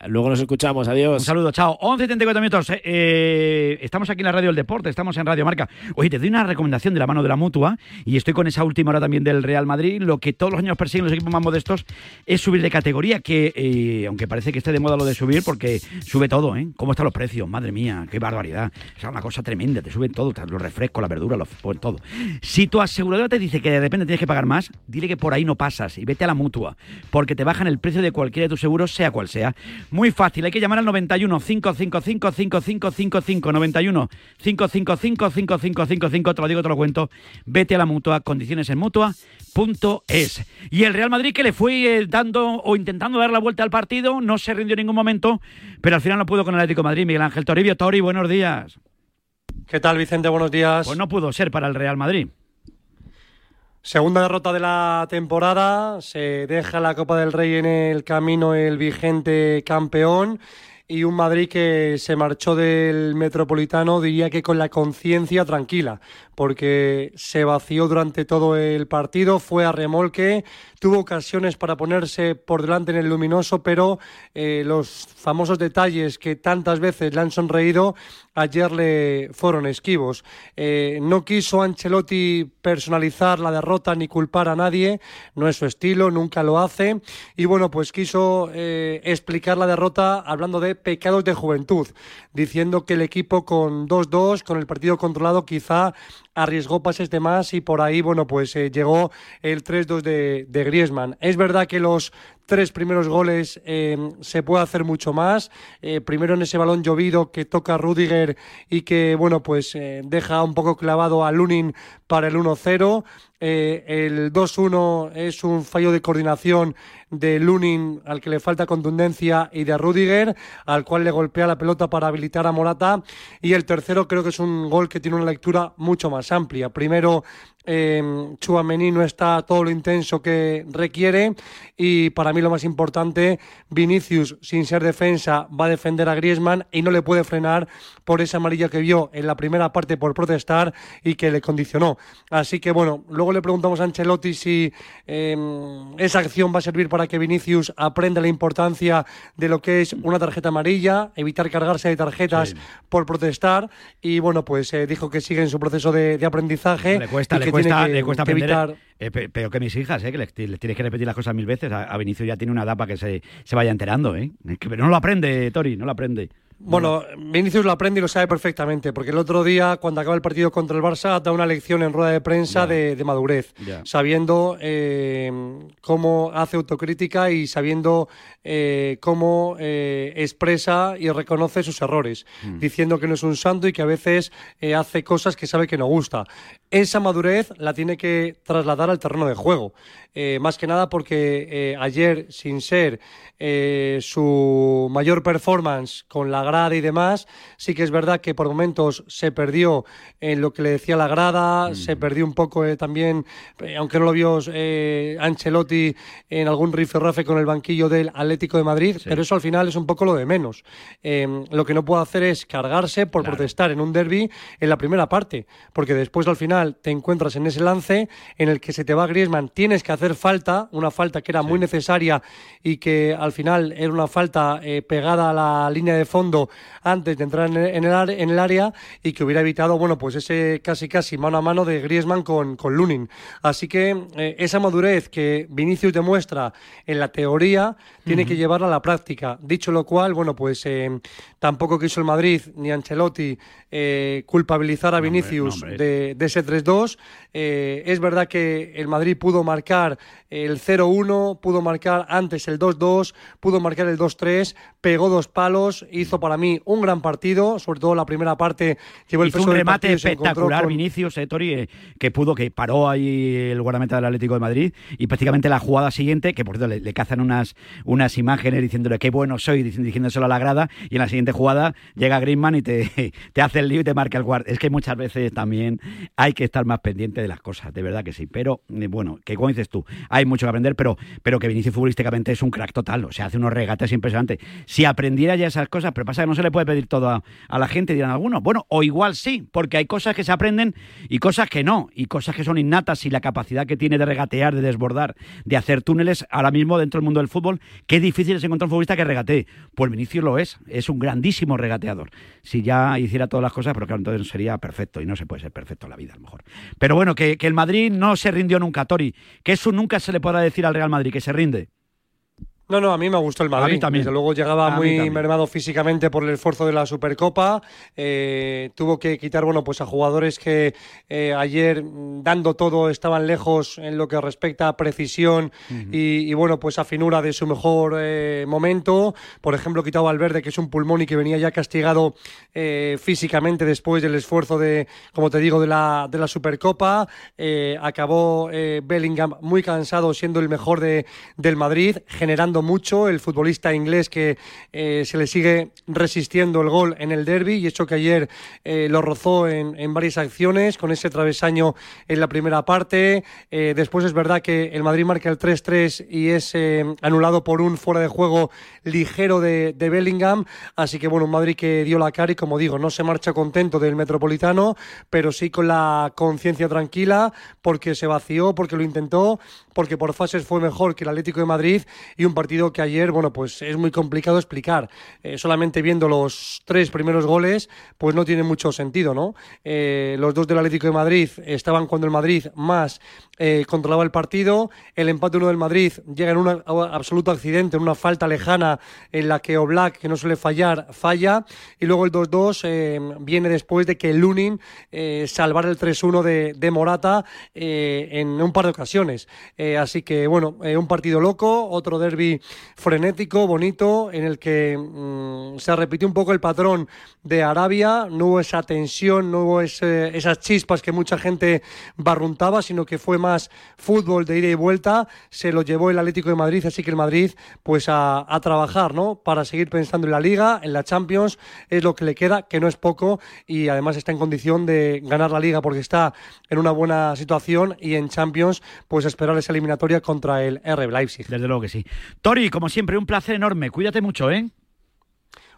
Luego nos escuchamos, adiós. Un saludo, chao. 11 y 34 minutos. Eh, eh, estamos aquí en la Radio del Deporte, estamos en Radio Marca. Oye, te doy una recomendación de la mano de la mutua y estoy con esa última hora también del Real Madrid. Lo que todos los años persiguen los equipos más modestos es subir de categoría, que eh, aunque parece que esté de moda lo de subir, porque sube todo, ¿eh? ¿Cómo están los precios? Madre mía, qué barbaridad. Es una cosa tremenda, te suben todo, los refrescos, la verdura, los, todo. Si tu aseguradora te dice que de repente tienes que pagar más, dile que por ahí no pasas y vete a la mutua, porque te bajan el precio de cualquiera de tus seguros, sea cual sea. Muy fácil, hay que llamar al 91 555 5555 91 555 5555, te lo digo, te lo cuento. Vete a la mutua, condiciones en mutua.es. Y el Real Madrid que le fue eh, dando o intentando dar la vuelta al partido, no se rindió en ningún momento, pero al final no pudo con el Atlético de Madrid. Miguel Ángel Toribio, Tori, buenos días. ¿Qué tal, Vicente? Buenos días. Pues no pudo ser para el Real Madrid. Segunda derrota de la temporada. Se deja la Copa del Rey en el camino el vigente campeón. y un Madrid que se marchó del Metropolitano, diría que con la conciencia tranquila, porque se vació durante todo el partido, fue a remolque, tuvo ocasiones para ponerse por delante en el luminoso, pero eh, los famosos detalles que tantas veces le han sonreído ayer le fueron esquivos. Eh, no quiso Ancelotti personalizar la derrota ni culpar a nadie, no es su estilo, nunca lo hace. Y bueno, pues quiso eh, explicar la derrota hablando de pecados de juventud, diciendo que el equipo con 2-2, con el partido controlado, quizá arriesgó pases de más y por ahí, bueno, pues eh, llegó el 3-2 de, de Griezmann. Es verdad que los tres primeros goles eh, se puede hacer mucho más. Eh, primero en ese balón llovido que toca Rudiger y que, bueno, pues eh, deja un poco clavado a Lunin para el 1-0. Eh, el 2-1 es un fallo de coordinación de Lunin al que le falta contundencia y de Rudiger al cual le golpea la pelota para habilitar a Morata y el tercero creo que es un gol que tiene una lectura mucho más amplia. Primero eh, Chuamení no está todo lo intenso que requiere y para mí lo más importante Vinicius sin ser defensa va a defender a Griezmann y no le puede frenar por esa amarilla que vio en la primera parte por protestar y que le condicionó. Así que bueno, luego le preguntamos a Ancelotti si eh, esa acción va a servir para que Vinicius aprenda la importancia de lo que es una tarjeta amarilla, evitar cargarse de tarjetas por protestar y bueno, pues eh, dijo que sigue en su proceso de, de aprendizaje. Le cuesta, le cuesta, que- le cuesta que aprender. evitar- eh, pe- pero que mis hijas, eh, que les, les tienes que repetir las cosas mil veces. A, a Vinicius ya tiene una edad para que se, se vaya enterando. ¿eh? Pero no lo aprende, Tori, no lo aprende. Bueno, Vinicius lo aprende y lo sabe perfectamente, porque el otro día, cuando acaba el partido contra el Barça, da una lección en rueda de prensa de, de madurez, sabiendo eh, cómo hace autocrítica y sabiendo eh, cómo eh, expresa y reconoce sus errores, Mm. diciendo que no es un santo y que a veces hace cosas que sabe que no gusta. Esa madurez la tiene que trasladar al terreno de juego, eh, más que nada porque eh, ayer, sin ser eh, su mayor performance con la grada y demás, sí que es verdad que por momentos se perdió en lo que le decía la grada, se perdió un poco eh, también, eh, aunque no lo vio eh, Ancelotti en algún rifirrafe con el banquillo del Atlético de Madrid, pero eso al final es un poco lo de menos. Eh, lo que no puede hacer es cargarse por protestar en un derby en la primera parte, porque después al final te encuentras en ese lance en el que se te va Griezmann, tienes que hacer falta, una falta que era muy necesaria y que al final era una falta eh, pegada a la línea de fondo antes de entrar en el, en el área y que hubiera evitado, bueno, pues ese casi casi mano a mano de Griezmann con, con Lunin. Así que eh, esa madurez que Vinicius demuestra en la teoría tiene que llevarla a la práctica. Dicho lo cual, bueno, pues eh, tampoco quiso el Madrid ni Ancelotti eh, culpabilizar a Vinicius hombre. de, de ese 3-2. Eh, es verdad que el Madrid pudo marcar el 0-1, pudo marcar antes el 2-2, pudo marcar el 2-3, pegó dos palos, hizo para mí un gran partido, sobre todo la primera parte llevó el Hizo peso un remate espectacular, con- Vinicius, eh, Tori, eh, que pudo, que paró ahí el guardameta del Atlético de Madrid y prácticamente la jugada siguiente, que por cierto le, le cazan unas, unas imágenes diciéndole qué bueno soy, dic- diciéndoselo a la grada, y en la siguiente jugada llega Griezmann y te, [LAUGHS] te hace el lío y te marca el guardia. Es que muchas veces también hay que estar más pendiente de las cosas, de verdad que sí. Pero eh, bueno, que como dices tú, hay mucho que aprender, pero, pero que Vinicius futbolísticamente es un crack total, o sea, hace unos regates impresionantes. Si aprendiera ya esas cosas, pero pasa que no se le puede pedir todo a, la gente, dirán algunos. Bueno, o igual sí, porque hay cosas que se aprenden y cosas que no, y cosas que son innatas y la capacidad que tiene de regatear, de desbordar, de hacer túneles, ahora mismo dentro del mundo del fútbol, qué difícil es encontrar un futbolista que regatee. Pues Vinicius lo es, es un grandísimo regateador. Si ya hiciera todas las cosas, pero claro, entonces sería perfecto, y no se puede ser perfecto en la vida, a lo mejor. Pero bueno, que, que el Madrid no se rindió nunca, Tori, que eso nunca se le podrá decir al Real Madrid, que se rinde. No, no, a mí me gustó el Madrid. mí también. Desde luego llegaba A muy mermado físicamente por el esfuerzo de la Supercopa. Eh, tuvo que quitar, bueno, pues a jugadores que eh, ayer, mm, dando todo, estaban lejos en lo que respecta a precisión y, y, bueno, pues a finura de su mejor eh, momento. Por ejemplo, quitaba al Verde, que es un pulmón y que venía ya castigado físicamente después del esfuerzo de, como te digo, de la, de la Supercopa. Acabó Bellingham muy cansado, siendo el mejor de, del Madrid, generando mucho, el futbolista inglés que eh, se le sigue resistiendo el gol en el derby y hecho que ayer eh, lo rozó en, varias acciones con ese travesaño en la primera parte. Eh, después es verdad que el Madrid marca el 3-3 y es anulado por un fuera de juego ligero de, de, Bellingham. Así que bueno, un Madrid que dio la cara y como digo, no se marcha contento del Metropolitano, pero sí con la conciencia tranquila porque se vació, porque lo intentó, porque por fases fue mejor que el Atlético de Madrid y un partido que ayer, bueno, pues es muy complicado explicar. Eh, solamente viendo los tres primeros goles, pues no tiene mucho sentido, ¿no? Eh, los dos del Atlético de Madrid estaban cuando el Madrid más eh, controlaba el partido. El empate uno del Madrid llega en un absoluto accidente, en una falta lejana en la que Oblak, que no suele fallar, falla. Y luego el 2-2 eh, viene después de que Lunin salvara el 3-1 de, de, Morata en un par de ocasiones. Así que, bueno, un partido loco, otro derby frenético, bonito, en el que mmm, se repitió un poco el patrón de Arabia. No hubo esa tensión, no hubo esas chispas que mucha gente barruntaba, sino que fue más fútbol de ida y vuelta. Se lo llevó el Atlético de Madrid, así que el Madrid, pues a, a trabajar, ¿no? Para seguir pensando en la Liga, en la Champions, es lo que le queda, que no es poco, y además está en condición de ganar la Liga porque está en una buena situación y en Champions, pues esperar esa eliminatoria contra el RB Leipzig. Desde luego que sí. Tori, como siempre, un placer enorme. Cuídate mucho, ¿eh?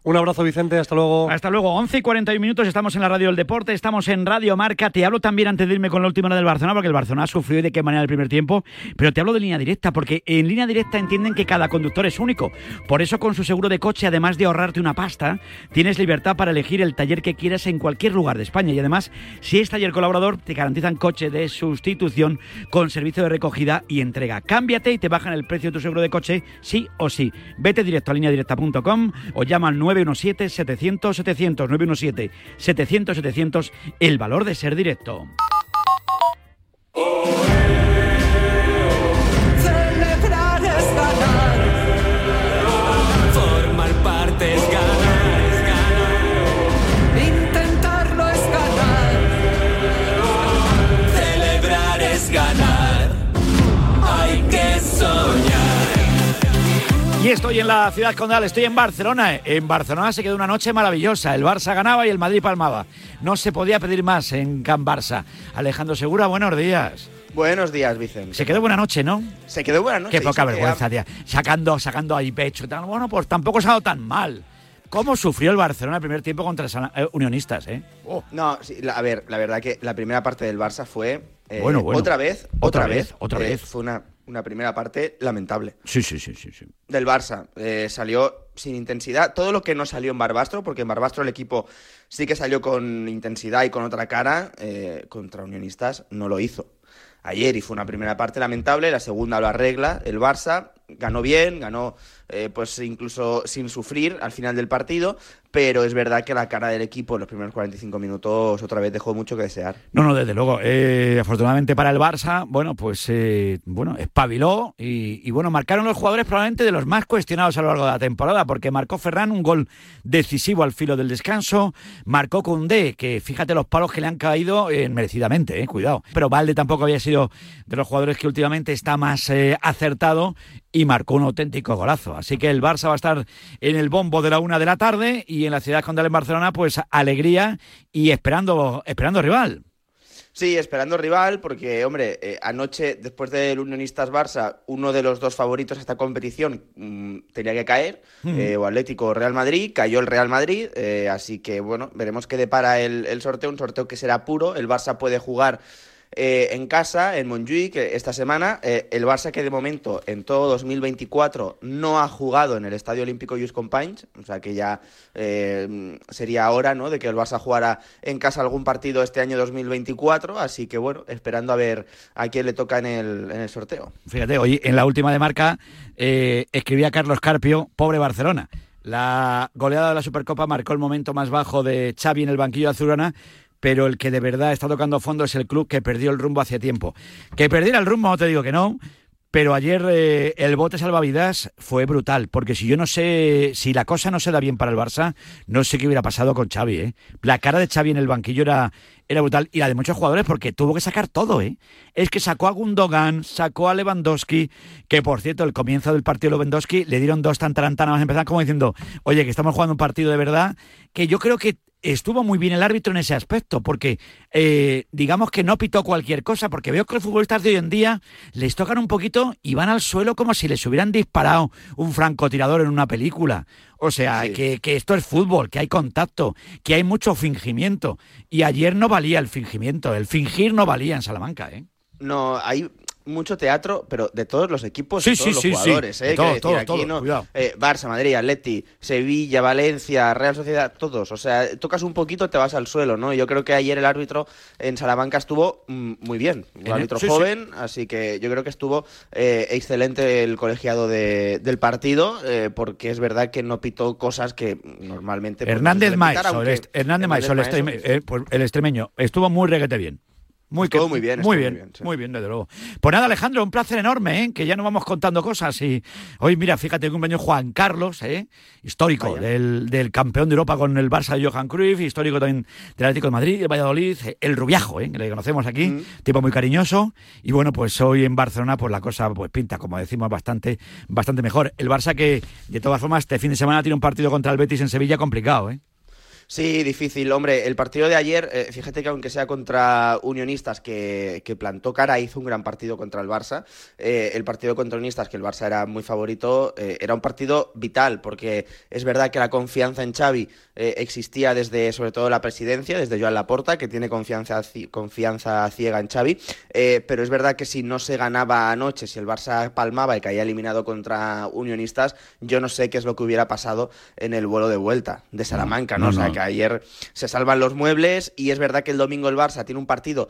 Un abrazo, Vicente. Hasta luego. Hasta luego. 11 y 41 minutos. Estamos en la Radio del Deporte. Estamos en Radio Marca. Te hablo también antes de irme con la última hora del Barcelona, porque el Barcelona sufrió y de qué manera el primer tiempo. Pero te hablo de línea directa, porque en línea directa entienden que cada conductor es único. Por eso, con su seguro de coche, además de ahorrarte una pasta, tienes libertad para elegir el taller que quieras en cualquier lugar de España. Y además, si es taller colaborador, te garantizan coche de sustitución con servicio de recogida y entrega. Cámbiate y te bajan el precio de tu seguro de coche, sí o sí. Vete directo a lineadirecta.com o llama al 917 700 700 917 700 700 el valor de ser directo. Celebrar Y estoy en la ciudad condal, estoy en Barcelona. En Barcelona se quedó una noche maravillosa. El Barça ganaba y el Madrid palmaba. No se podía pedir más en Can Barça. Alejandro Segura, buenos días. Buenos días, Vicente. Se quedó buena noche, ¿no? Se quedó buena noche. Qué poca vergüenza, tía. Sacando, sacando ahí pecho y tal. Bueno, pues tampoco se ha dado tan mal. ¿Cómo sufrió el Barcelona el primer tiempo contra los eh, unionistas, eh? Oh. No, sí, la, a ver, la verdad que la primera parte del Barça fue. Eh, bueno, bueno. Otra vez. Otra, Otra, vez, otra eh, vez. Fue una, una primera parte lamentable. Sí, sí, sí, sí. sí. Del Barça. Eh, salió sin intensidad. Todo lo que no salió en Barbastro, porque en Barbastro el equipo sí que salió con intensidad y con otra cara, eh, contra Unionistas no lo hizo. Ayer y fue una primera parte lamentable, la segunda lo arregla el Barça, ganó bien, ganó eh, pues incluso sin sufrir al final del partido, pero es verdad que la cara del equipo en los primeros 45 minutos otra vez dejó mucho que desear. No, no, desde luego. Eh, afortunadamente para el Barça, bueno, pues eh, bueno, espabiló y, bueno, marcaron los jugadores probablemente de los más cuestionados a lo largo de la temporada, porque marcó Ferran un gol decisivo al filo del descanso, marcó Koundé, que fíjate los palos que le han caído eh, merecidamente, cuidado. Pero Valde tampoco había sido de los jugadores que últimamente está más acertado y marcó un auténtico golazo. Así que el Barça va a estar en el bombo de la una de la tarde y en la ciudad condal en Barcelona, pues alegría y esperando, esperando rival. Sí, esperando rival, porque, hombre, eh, anoche, después del Unionistas Barça, uno de los dos favoritos a esta competición mmm, tenía que caer, Mm. eh, o Atlético o Real Madrid, cayó el Real Madrid, eh, así que, bueno, veremos qué depara el, el sorteo, un sorteo que será puro, el Barça puede jugar eh, en casa, en Montjuic, eh, esta semana. Eh, el Barça que de momento en todo 2024 no ha jugado en el Estadio Olímpico Just Companys, o sea que ya sería hora ¿no? de que el Barça jugara en casa algún partido este año 2024, así que bueno, esperando a ver a quién le toca en el, en el sorteo. Fíjate, hoy en la última de marca escribía Carlos Carpio, pobre Barcelona. La goleada de la Supercopa marcó el momento más bajo de Xavi en el banquillo azulgrana, pero el que de verdad está tocando fondo es el club que perdió el rumbo hace tiempo. Que perdiera el rumbo, no te digo que no, Pero ayer eh, el bote salvavidas fue brutal, porque si yo no sé, si la cosa no se da bien para el Barça, no sé qué hubiera pasado con Xavi. ¿eh? La cara de Xavi en el banquillo era, era brutal y la de muchos jugadores porque tuvo que sacar todo. ¿eh? Es que sacó a Gundogan, sacó a Lewandowski, que por cierto, el comienzo del partido Lewandowski le dieron dos tantarantanas, empezaron como diciendo, oye, que estamos jugando un partido de verdad, que yo creo que estuvo muy bien el árbitro en ese aspecto, porque eh, digamos que no pitó cualquier cosa, porque veo que los futbolistas de hoy en día les tocan un poquito y van al suelo como si les hubieran disparado un francotirador en una película. O sea, que, que esto es fútbol, que hay contacto, que hay mucho fingimiento. Y ayer no valía el fingimiento, el fingir no valía en Salamanca, ¿eh? No, hay mucho teatro, pero de todos los equipos, Sí, de todos sí, los sí, jugadores, ¿eh? aquí no- eh, Barça, Madrid, Atleti, Sevilla, Valencia, Real Sociedad, todos. O sea, tocas un poquito, te vas al suelo, ¿no? Yo creo que ayer el árbitro en Salamanca estuvo mm, muy bien. Un árbitro joven, así que yo creo que estuvo eh, excelente el colegiado de- del partido, eh, porque es verdad que no pitó cosas que normalmente. pues, Hernández est- Hernández extreme- eh, pues, el extremeño, estuvo muy reguete bien. Muy, que- muy bien, muy bien, muy bien, sí. muy bien, desde luego. Pues nada, Alejandro, un placer enorme, ¿eh? que ya nos vamos contando cosas. Y hoy, mira, fíjate, que cumpleaños Juan Carlos, ¿eh? histórico del, del campeón de Europa con el Barça de Johan Cruyff, histórico también del Atlético de Madrid, el Valladolid, eh, el Rubiajo, ¿eh? que le conocemos aquí, Mm. tipo muy cariñoso. Y bueno, pues hoy en Barcelona, pues la cosa pues pinta, como decimos, bastante, bastante mejor. El Barça que, de todas formas, este fin de semana tiene un partido contra el Betis en Sevilla complicado, ¿eh? Sí, difícil. Hombre, el partido de ayer, eh, fíjate que aunque sea contra Unionistas, que, que plantó cara, hizo un gran partido contra el Barça. eh, el partido contra Unionistas, que el Barça era muy favorito, eh, era un partido vital, porque es verdad que la confianza en Xavi eh, existía desde, sobre todo, la presidencia, desde Joan Laporta, que tiene confianza, confianza ciega en Xavi. eh, pero es verdad que si no se ganaba anoche, si el Barça palmaba y caía eliminado contra Unionistas, yo no sé qué es lo que hubiera pasado en el vuelo de vuelta de Salamanca, ¿no? no, o sea, no. Ayer se salvan los muebles y es verdad que el domingo el Barça tiene un partido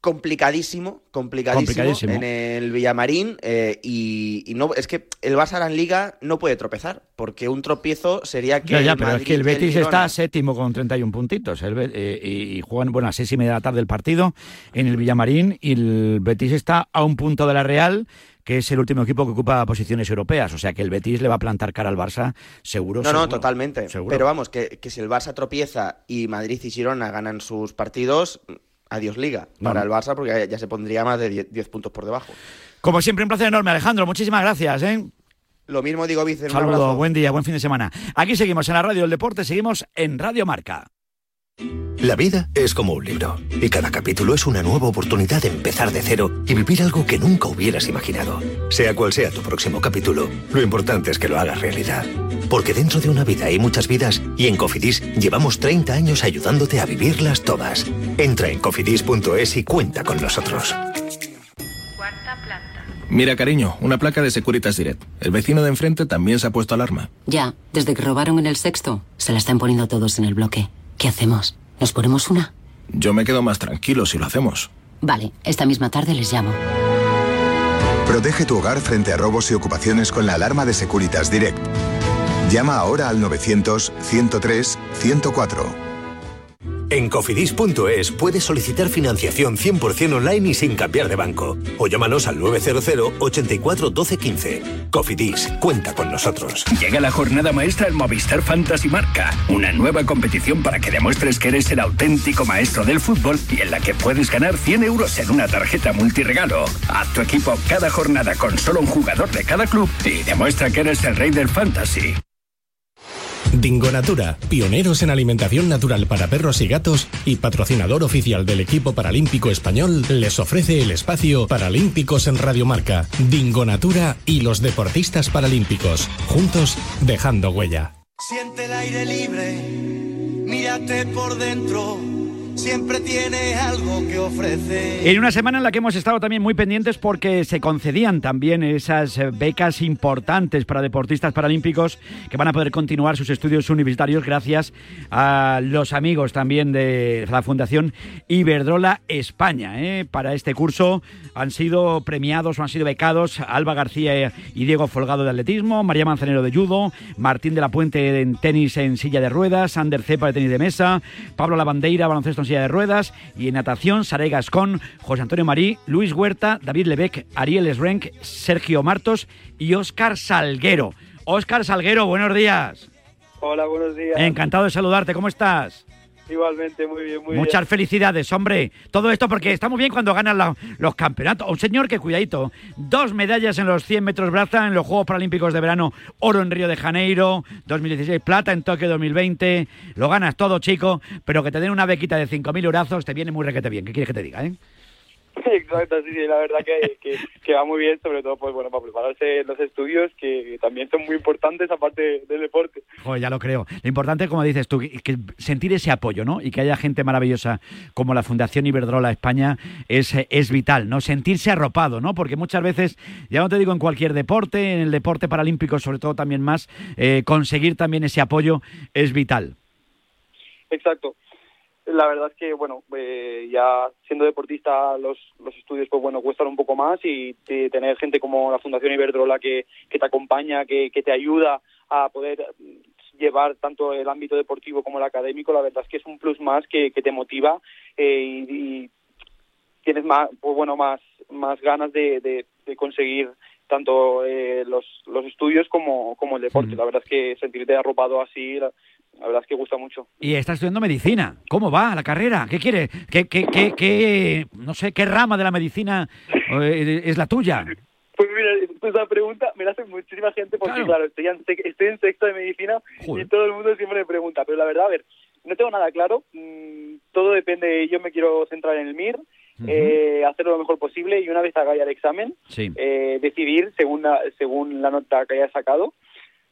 complicadísimo, complicadísimo, Complicadísimo. en el Villamarín eh, y, y no es que el Barça en Liga no puede tropezar porque un tropiezo sería que Ya, ya, el pero es Madrid que el y Betis está séptimo con 31 puntitos. El eh, y, y juegan, bueno, a seis y media de la tarde el partido en el Villamarín y el Betis está a un punto de la Real que es el último equipo que ocupa posiciones europeas. O sea que el Betis le va a plantar cara al Barça seguro. No, no, totalmente. Seguro. Pero vamos, que, que si el Barça tropieza y Madrid y Girona ganan sus partidos, adiós Liga para el Barça porque ya, se pondría más de 10 10 puntos por debajo. Como siempre, un placer enorme, Alejandro. Muchísimas gracias. ¿eh? Lo mismo digo, Vicente. Saludos, buen día, buen fin de semana. Aquí seguimos en la Radio del Deporte, seguimos en Radio Marca. La vida es como un libro y cada capítulo es una nueva oportunidad de empezar de cero y vivir algo que nunca hubieras imaginado. Sea cual sea tu próximo capítulo, lo importante es que lo hagas realidad. Porque dentro de una vida hay muchas vidas y en Cofidis llevamos 30 años ayudándote a vivirlas todas. Entra en cofidis.es y cuenta con nosotros. Mira, cariño, una placa de Securitas Direct. El vecino de enfrente también se ha puesto alarma. Ya, desde que robaron en el sexto, se la están poniendo todos en el bloque. ¿Qué hacemos? ¿Nos ponemos una? Yo me quedo más tranquilo si lo hacemos. Vale, esta misma tarde les llamo. Protege tu hogar frente a robos y ocupaciones con la alarma de Securitas Direct. Llama ahora al 900-103-104. En cofidis.es puedes solicitar financiación 100% online y sin cambiar de banco. O llámanos al 900 84 12 15. Cofidis, cuenta con nosotros. Llega la jornada maestra en Movistar Fantasy Marca, una nueva competición para que demuestres que eres el auténtico maestro del fútbol y en la que puedes ganar 100 euros en una tarjeta multiregalo. Haz tu equipo cada jornada con solo un jugador de cada club y demuestra que eres el rey del fantasy. Dingo Natura, pioneros en alimentación natural para perros y gatos y patrocinador oficial del equipo paralímpico español, les ofrece el espacio Paralímpicos en Radio Marca. Dingo Natura y los deportistas paralímpicos, juntos dejando huella. Siente el aire libre, mírate por dentro, siempre tiene algo que ofrecer. En una semana en la que hemos estado también muy pendientes porque se concedían también esas eh, becas importantes para deportistas paralímpicos que van a poder continuar sus estudios universitarios gracias a los amigos también de la Fundación Iberdrola España. ¿eh? Para este curso han sido premiados o han sido becados Alba García y Diego Folgado de atletismo, María Manzanero de judo, Martín de la Puente en tenis en silla de ruedas, Ander Cepa de tenis de mesa, Pablo Lavandeira, baloncesto en silla de ruedas y en natación Saray Gascón, José Antonio Marí, Luis Huerta, David Lebec, Ariel Esrenk, Sergio Martos y Óscar Salguero. Óscar Salguero, buenos días. Hola, buenos días. Encantado de saludarte, ¿cómo estás? Igualmente, muy bien, muy Muchas bien. felicidades, hombre. Todo esto porque está muy bien cuando ganan la- los campeonatos. Un señor que, cuidadito, dos medallas en los 100 metros braza en los Juegos Paralímpicos de Verano, oro en Río de Janeiro, 2016, plata en Tokio 2020. Lo ganas todo, chico, pero que te den una bequita de 5.000 eurazos te viene muy requete bien. ¿Qué quieres que te diga, eh? [LAUGHS] Exacto, sí, sí, la verdad que, que, que va muy bien, sobre todo pues bueno para prepararse los estudios que también son muy importantes aparte del deporte. Joder, ya lo creo. Lo importante, como dices tú, que, que sentir ese apoyo, ¿no? Y que haya gente maravillosa como la Fundación Iberdrola España es, es vital, ¿no? Sentirse arropado, ¿no? Porque muchas veces, ya no te digo en cualquier deporte, en el deporte paralímpico sobre todo también más, eh, conseguir también ese apoyo es vital. Exacto. La verdad es que, bueno, eh, ya siendo deportista los, los estudios, pues bueno, cuestan un poco más y eh, tener gente como la Fundación Iberdrola que, que te acompaña, que, que te ayuda a poder mm, llevar tanto el ámbito deportivo como el académico, la verdad es que es un plus más que, que te motiva eh, y, y tienes más, pues bueno, más, más ganas de, de, de conseguir tanto eh, los, los estudios como, como el deporte. La verdad es que sentirte arropado así, la, verdad es que gusta mucho. Y estás estudiando medicina. ¿Cómo va la carrera? ¿Qué quieres? ¿Qué, qué, qué, qué- no sé, qué rama de la medicina eh, es la tuya? Pues mira, esa pregunta me la hace muchísima gente porque, claro, estoy, en, estoy en sexto de medicina y todo el mundo siempre me pregunta. Pero la verdad, a ver, no tengo nada claro. mm, todo depende. Yo me quiero centrar en el MIR, eh, hacerlo lo mejor posible y una vez haga ya el examen, Sí. eh, decidir según la, según la nota que haya sacado.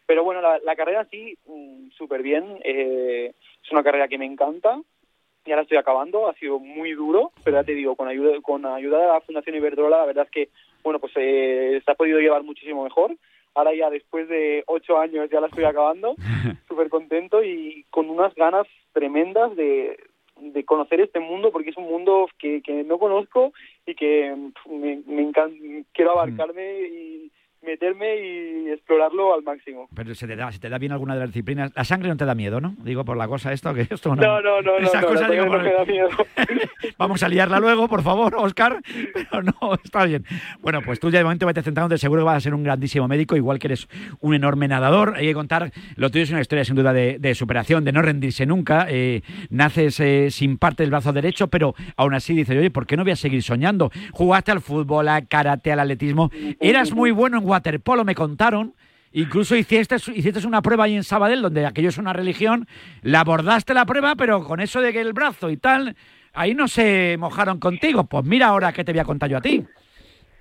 Pero bueno, la, la carrera sí, mm, súper bien. eh, es una carrera que me encanta. Y ahora estoy acabando, ha sido muy duro, pero ya te digo, con ayuda, con ayuda de la Fundación Iberdrola, la verdad es que, bueno, pues eh, se ha podido llevar muchísimo mejor. Ahora ya después de ocho años ya la estoy acabando, [LAUGHS] súper contento y con unas ganas tremendas de, de conocer este mundo, porque es un mundo que, que no conozco y que pf, me, me encanta, quiero abarcarme y meterme y explorarlo al máximo. Pero se te da, se te da bien alguna de las disciplinas. La sangre no te da miedo, ¿no? Digo por la cosa esto que [LAUGHS] esto no. No, no, no, no, Esas no, cosas la digo no me da miedo. [LAUGHS] Vamos a liarla luego, por favor, Oscar. [LAUGHS] Pero no, está bien. Bueno, pues tú ya de momento vete centrándote, seguro que vas a ser un grandísimo médico, igual que eres un enorme nadador. Hay que contar, lo tuyo es una historia sin duda de, de superación, de no rendirse nunca. Eh, naces eh, sin parte del brazo derecho, pero aún así dices, oye, ¿por qué no voy a seguir soñando? Jugaste al fútbol, al karate, al atletismo. Eras muy bueno en waterpolo, me contaron. Incluso hiciste, hiciste una prueba ahí en Sabadell, donde aquello es una religión. La abordaste la prueba, pero con eso de que el brazo y tal, ahí no se mojaron contigo. Pues mira ahora qué te voy a contar yo a ti.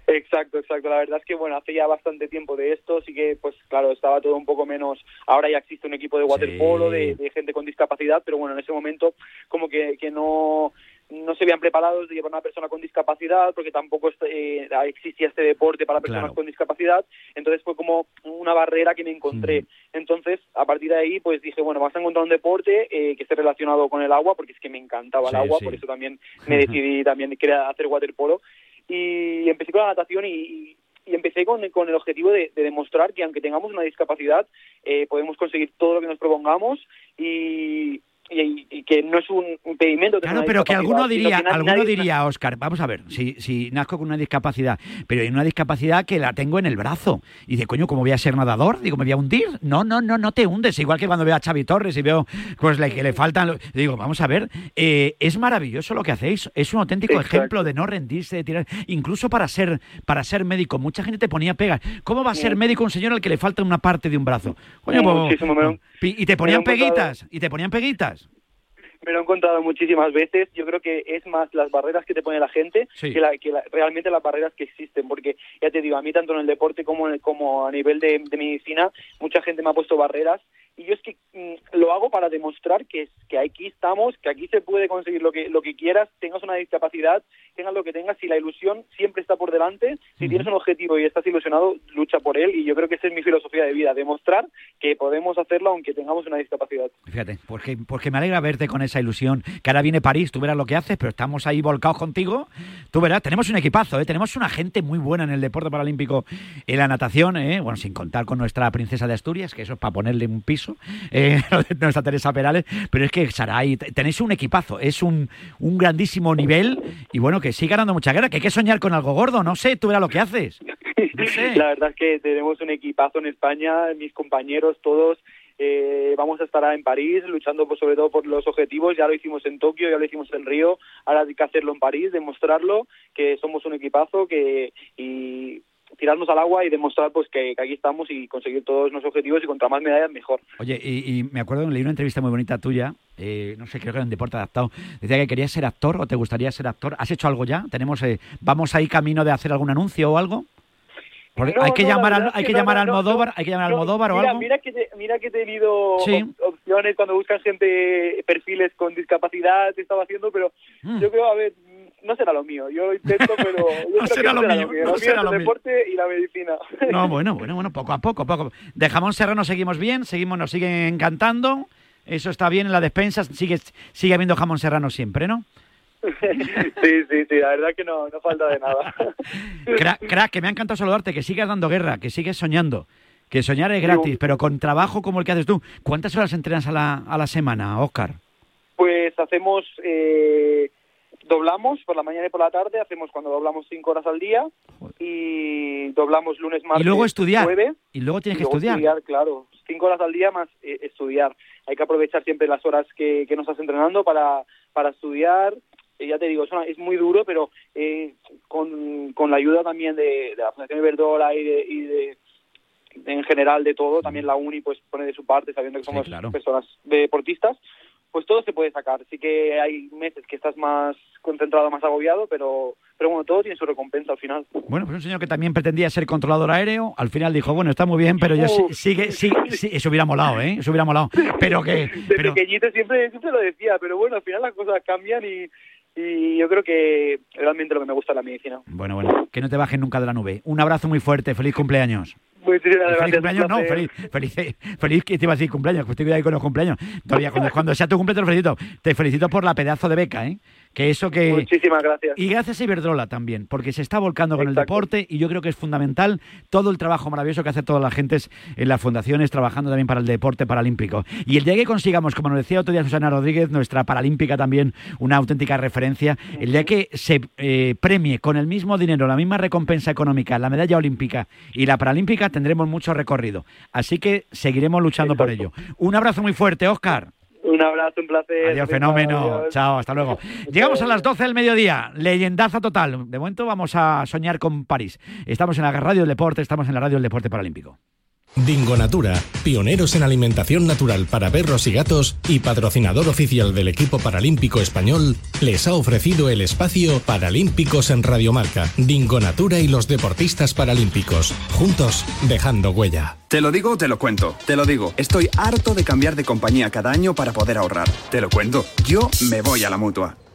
Exacto, exacto. La verdad es que, bueno, hace ya bastante tiempo de esto, sí que, pues claro, estaba todo un poco menos. Ahora ya existe un equipo de waterpolo, de, de gente con discapacidad, pero bueno, en ese momento como que, que no no se veían preparados de llevar a una persona con discapacidad porque tampoco eh, existía este deporte para personas Claro. con discapacidad entonces fue como una barrera que me encontré entonces a partir de ahí pues dije bueno vas a encontrar un deporte eh, que esté relacionado con el agua porque es que me encantaba Sí, el agua sí. por eso también me decidí [LAUGHS] también querer hacer waterpolo y empecé con la natación y, y empecé con, con el objetivo de, de demostrar que aunque tengamos una discapacidad eh, podemos conseguir todo lo que nos propongamos y, y, y que no es un impedimento. Claro, pero que alguno diría, que alguno nadie- diría, Oscar, vamos a ver, si, si nazco con una discapacidad, pero hay una discapacidad que la tengo en el brazo. Y dice, coño, ¿cómo voy a ser nadador? Digo, ¿me voy a hundir? No, no, no, no te hundes. Igual que cuando veo a Xavi Torres y veo pues, le- que le faltan... lo- Digo, vamos a ver, eh, es maravilloso lo que hacéis. Es un auténtico Exacto. ejemplo de no rendirse, de tirar... Incluso para ser, para ser médico, mucha gente te ponía pegas. ¿Cómo va a ser Mm. médico un señor al que le falta una parte de un brazo? Coño, pues- me lo- y te ponían peguitas, y te ponían peguitas. Me lo he encontrado muchísimas veces. Yo creo que es más las barreras que te pone la gente Sí. que, la- que la- realmente las barreras que existen. Porque ya te digo, a mí tanto en el deporte como, en el- como a nivel de, de medicina, mucha gente me ha puesto barreras. Y yo es que mm, lo hago para demostrar que, que aquí estamos, que aquí se puede conseguir lo que, lo que quieras, tengas una discapacidad, tengas lo que tengas, si la ilusión siempre está por delante, si tienes un objetivo y estás ilusionado, lucha por él. Y yo creo que esa es mi filosofía de vida, demostrar que podemos hacerlo aunque tengamos una discapacidad. Fíjate, porque, porque me alegra verte con esa ilusión. Que ahora viene París, tú verás lo que haces, pero estamos ahí volcados contigo. Tú verás, tenemos un equipazo, ¿eh? tenemos una gente muy buena en el deporte paralímpico, en la natación, ¿eh? bueno, sin contar con nuestra princesa de Asturias, que eso es para ponerle un piso eso, eh, [LAUGHS] nuestra Teresa Perales, pero es que Saray, te- tenéis un equipazo, es un, un grandísimo nivel y bueno, que sigue ganando mucha guerra, que hay que soñar con algo gordo, no sé, tú verás lo que haces. [LAUGHS] La verdad es que tenemos un equipazo en España, mis compañeros todos. eh, vamos a estar en París luchando por, sobre todo por los objetivos. Ya lo hicimos en Tokio, ya lo hicimos en Río. Ahora hay que hacerlo en París, demostrarlo que somos un equipazo que y tirarnos al agua y demostrar pues que, que aquí estamos y conseguir todos nuestros objetivos y contra más medallas mejor. Oye, y, y me acuerdo, leí una entrevista muy bonita tuya, eh, no sé, creo que era en Deporte Adaptado, decía que querías ser actor o te gustaría ser actor. ¿Has hecho algo ya? ¿Tenemos, eh, ¿Vamos ahí camino de hacer algún anuncio o algo? No, hay que no, llamar, al, hay que que no, llamar Almodóvar, hay que llamar Almodóvar o mira, algo. Mira que, te- mira que he tenido Sí. opciones cuando buscan gente, perfiles con discapacidad, te estaba haciendo, pero Mm. yo creo, a ver, no será lo mío. Yo intento, pero [LAUGHS] yo que será lo mío, no Lo mío será lo el mío. deporte y la medicina. [LAUGHS] No, bueno, bueno, bueno, poco a poco, poco. De jamón serrano seguimos bien, seguimos, nos siguen encantando. Eso está bien en la despensa, sigue, sigue habiendo jamón serrano siempre, ¿no? [LAUGHS] sí, sí, sí, la verdad que no, no falta de nada. Crack, crack, que me ha encantado saludarte, que sigas dando guerra, que sigues soñando. Que soñar es gratis, pero con trabajo como el que haces tú. ¿Cuántas horas entrenas a la, a la semana, Oscar? Pues hacemos, eh, doblamos por la mañana y por la tarde, hacemos cuando doblamos cinco horas al día y doblamos lunes, martes, y luego estudiar. jueves. Y luego tienes que luego estudiar. claro. Cinco horas al día más eh, estudiar. Hay que aprovechar siempre las horas que, que nos estás entrenando para, para estudiar. Eh, ya te digo, es, una- es muy duro, pero eh, con, con la ayuda también de, de la Fundación Iberdrola y de, y de en general de todo, también la UNI pues pone de su parte sabiendo que somos claro. personas deportistas, pues todo se puede sacar. Sí que hay meses que estás más concentrado, más agobiado, pero pero bueno, todo tiene su recompensa al final. Bueno, pues un señor que también pretendía ser controlador aéreo, al final dijo, bueno, está muy bien, pero yo sí- sigue, sí, sí, eso hubiera molado, ¿eh? Eso hubiera molado. [LAUGHS] Pero que, De pero, pequeñito siempre, siempre lo decía, pero bueno, al final las cosas cambian y, y yo creo que realmente lo que me gusta es la medicina. bueno, bueno, que no te bajes nunca de la nube. Un abrazo muy fuerte, feliz cumpleaños. Muchísimas feliz cumpleaños, no, feliz, feliz, feliz, que te iba a decir cumpleaños, pues estoy ahí con los cumpleaños. Todavía, cuando, cuando sea tu cumpleaños te lo felicito. Te felicito por la pedazo de beca, ¿eh? Que eso que... Muchísimas gracias. Y gracias a Iberdrola también, porque se está volcando con el deporte y yo creo que es fundamental todo el trabajo maravilloso que hace todas las gentes en las fundaciones trabajando también para el deporte paralímpico. Y el día que consigamos, como nos decía otro día Susana Rodríguez, nuestra paralímpica también, una auténtica referencia, el día que se eh, premie con el mismo dinero, la misma recompensa económica, la medalla olímpica y la paralímpica, tendremos mucho recorrido. Así que seguiremos luchando por ello. Un abrazo muy fuerte, Oscar. Un abrazo, un placer. Adiós, fenómeno. Adiós. Chao, hasta luego. Llegamos a las 12 del mediodía. Leyendaza total. De momento vamos a soñar con París. Estamos en la radio del deporte, estamos en la radio del deporte paralímpico. Dingo Natura, pioneros en alimentación natural para perros y gatos y patrocinador oficial del equipo paralímpico español, les ha ofrecido el espacio Paralímpicos en Radiomarca. Dingo Natura y los deportistas paralímpicos, juntos dejando huella. Te lo digo te lo cuento. Te lo digo. Estoy harto de cambiar de compañía cada año para poder ahorrar. Te lo cuento. Yo me voy a la mutua.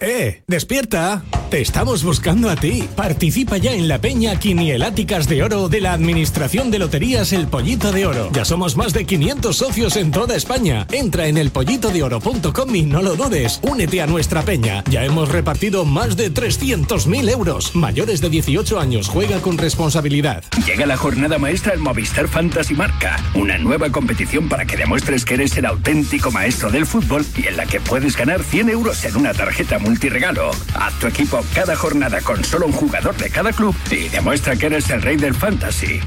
¡Eh! ¡Despierta! Te estamos buscando a ti. Participa ya en la peña Quinieláticas de Oro de la Administración de Loterías El Pollito de Oro. Ya somos más de 500 socios en toda España. Entra en elpollitodeoro.com y no lo dudes. Únete a nuestra peña. Ya hemos repartido más de 300.000 euros. Mayores de 18 años, juega con responsabilidad. Llega la jornada maestra del Movistar Fantasy Marca, una nueva competición para que demuestres que eres el auténtico maestro del fútbol y en la que puedes ganar 100 euros en una tarjeta multiregalo. Haz tu equipo cada jornada con solo un jugador de cada club y demuestra que eres el rey del fantasy.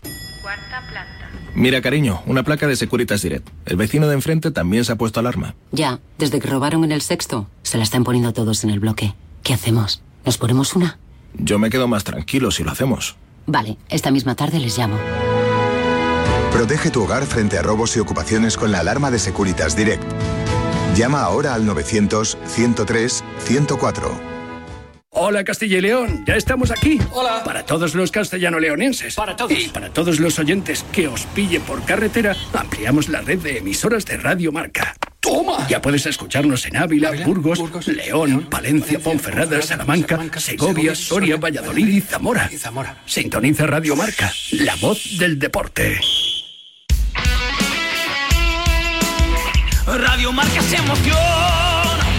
Mira, cariño, una placa de Securitas Direct. El vecino de enfrente también se ha puesto alarma. Ya, desde que robaron en el sexto, se la están poniendo todos en el bloque. ¿Qué hacemos? ¿Nos ponemos una? Yo me quedo más tranquilo si lo hacemos. Vale, esta misma tarde les llamo. Protege tu hogar frente a robos y ocupaciones con la alarma de Securitas Direct. Llama ahora al 900-103-104. Hola Castilla y León, ya estamos aquí. Hola. Para todos los castellano-leonenses. Para todos. Y para todos los oyentes que os pille por carretera, ampliamos la red de emisoras de Radio Marca. ¡Toma! Ya puedes escucharnos en Ávila, Burgos, León, Palencia, Ponferrada, Salamanca, Segovia, Soria, Valladolid y Zamora. Sintoniza Radio Marca, la voz del deporte. Radio Marca es emoción.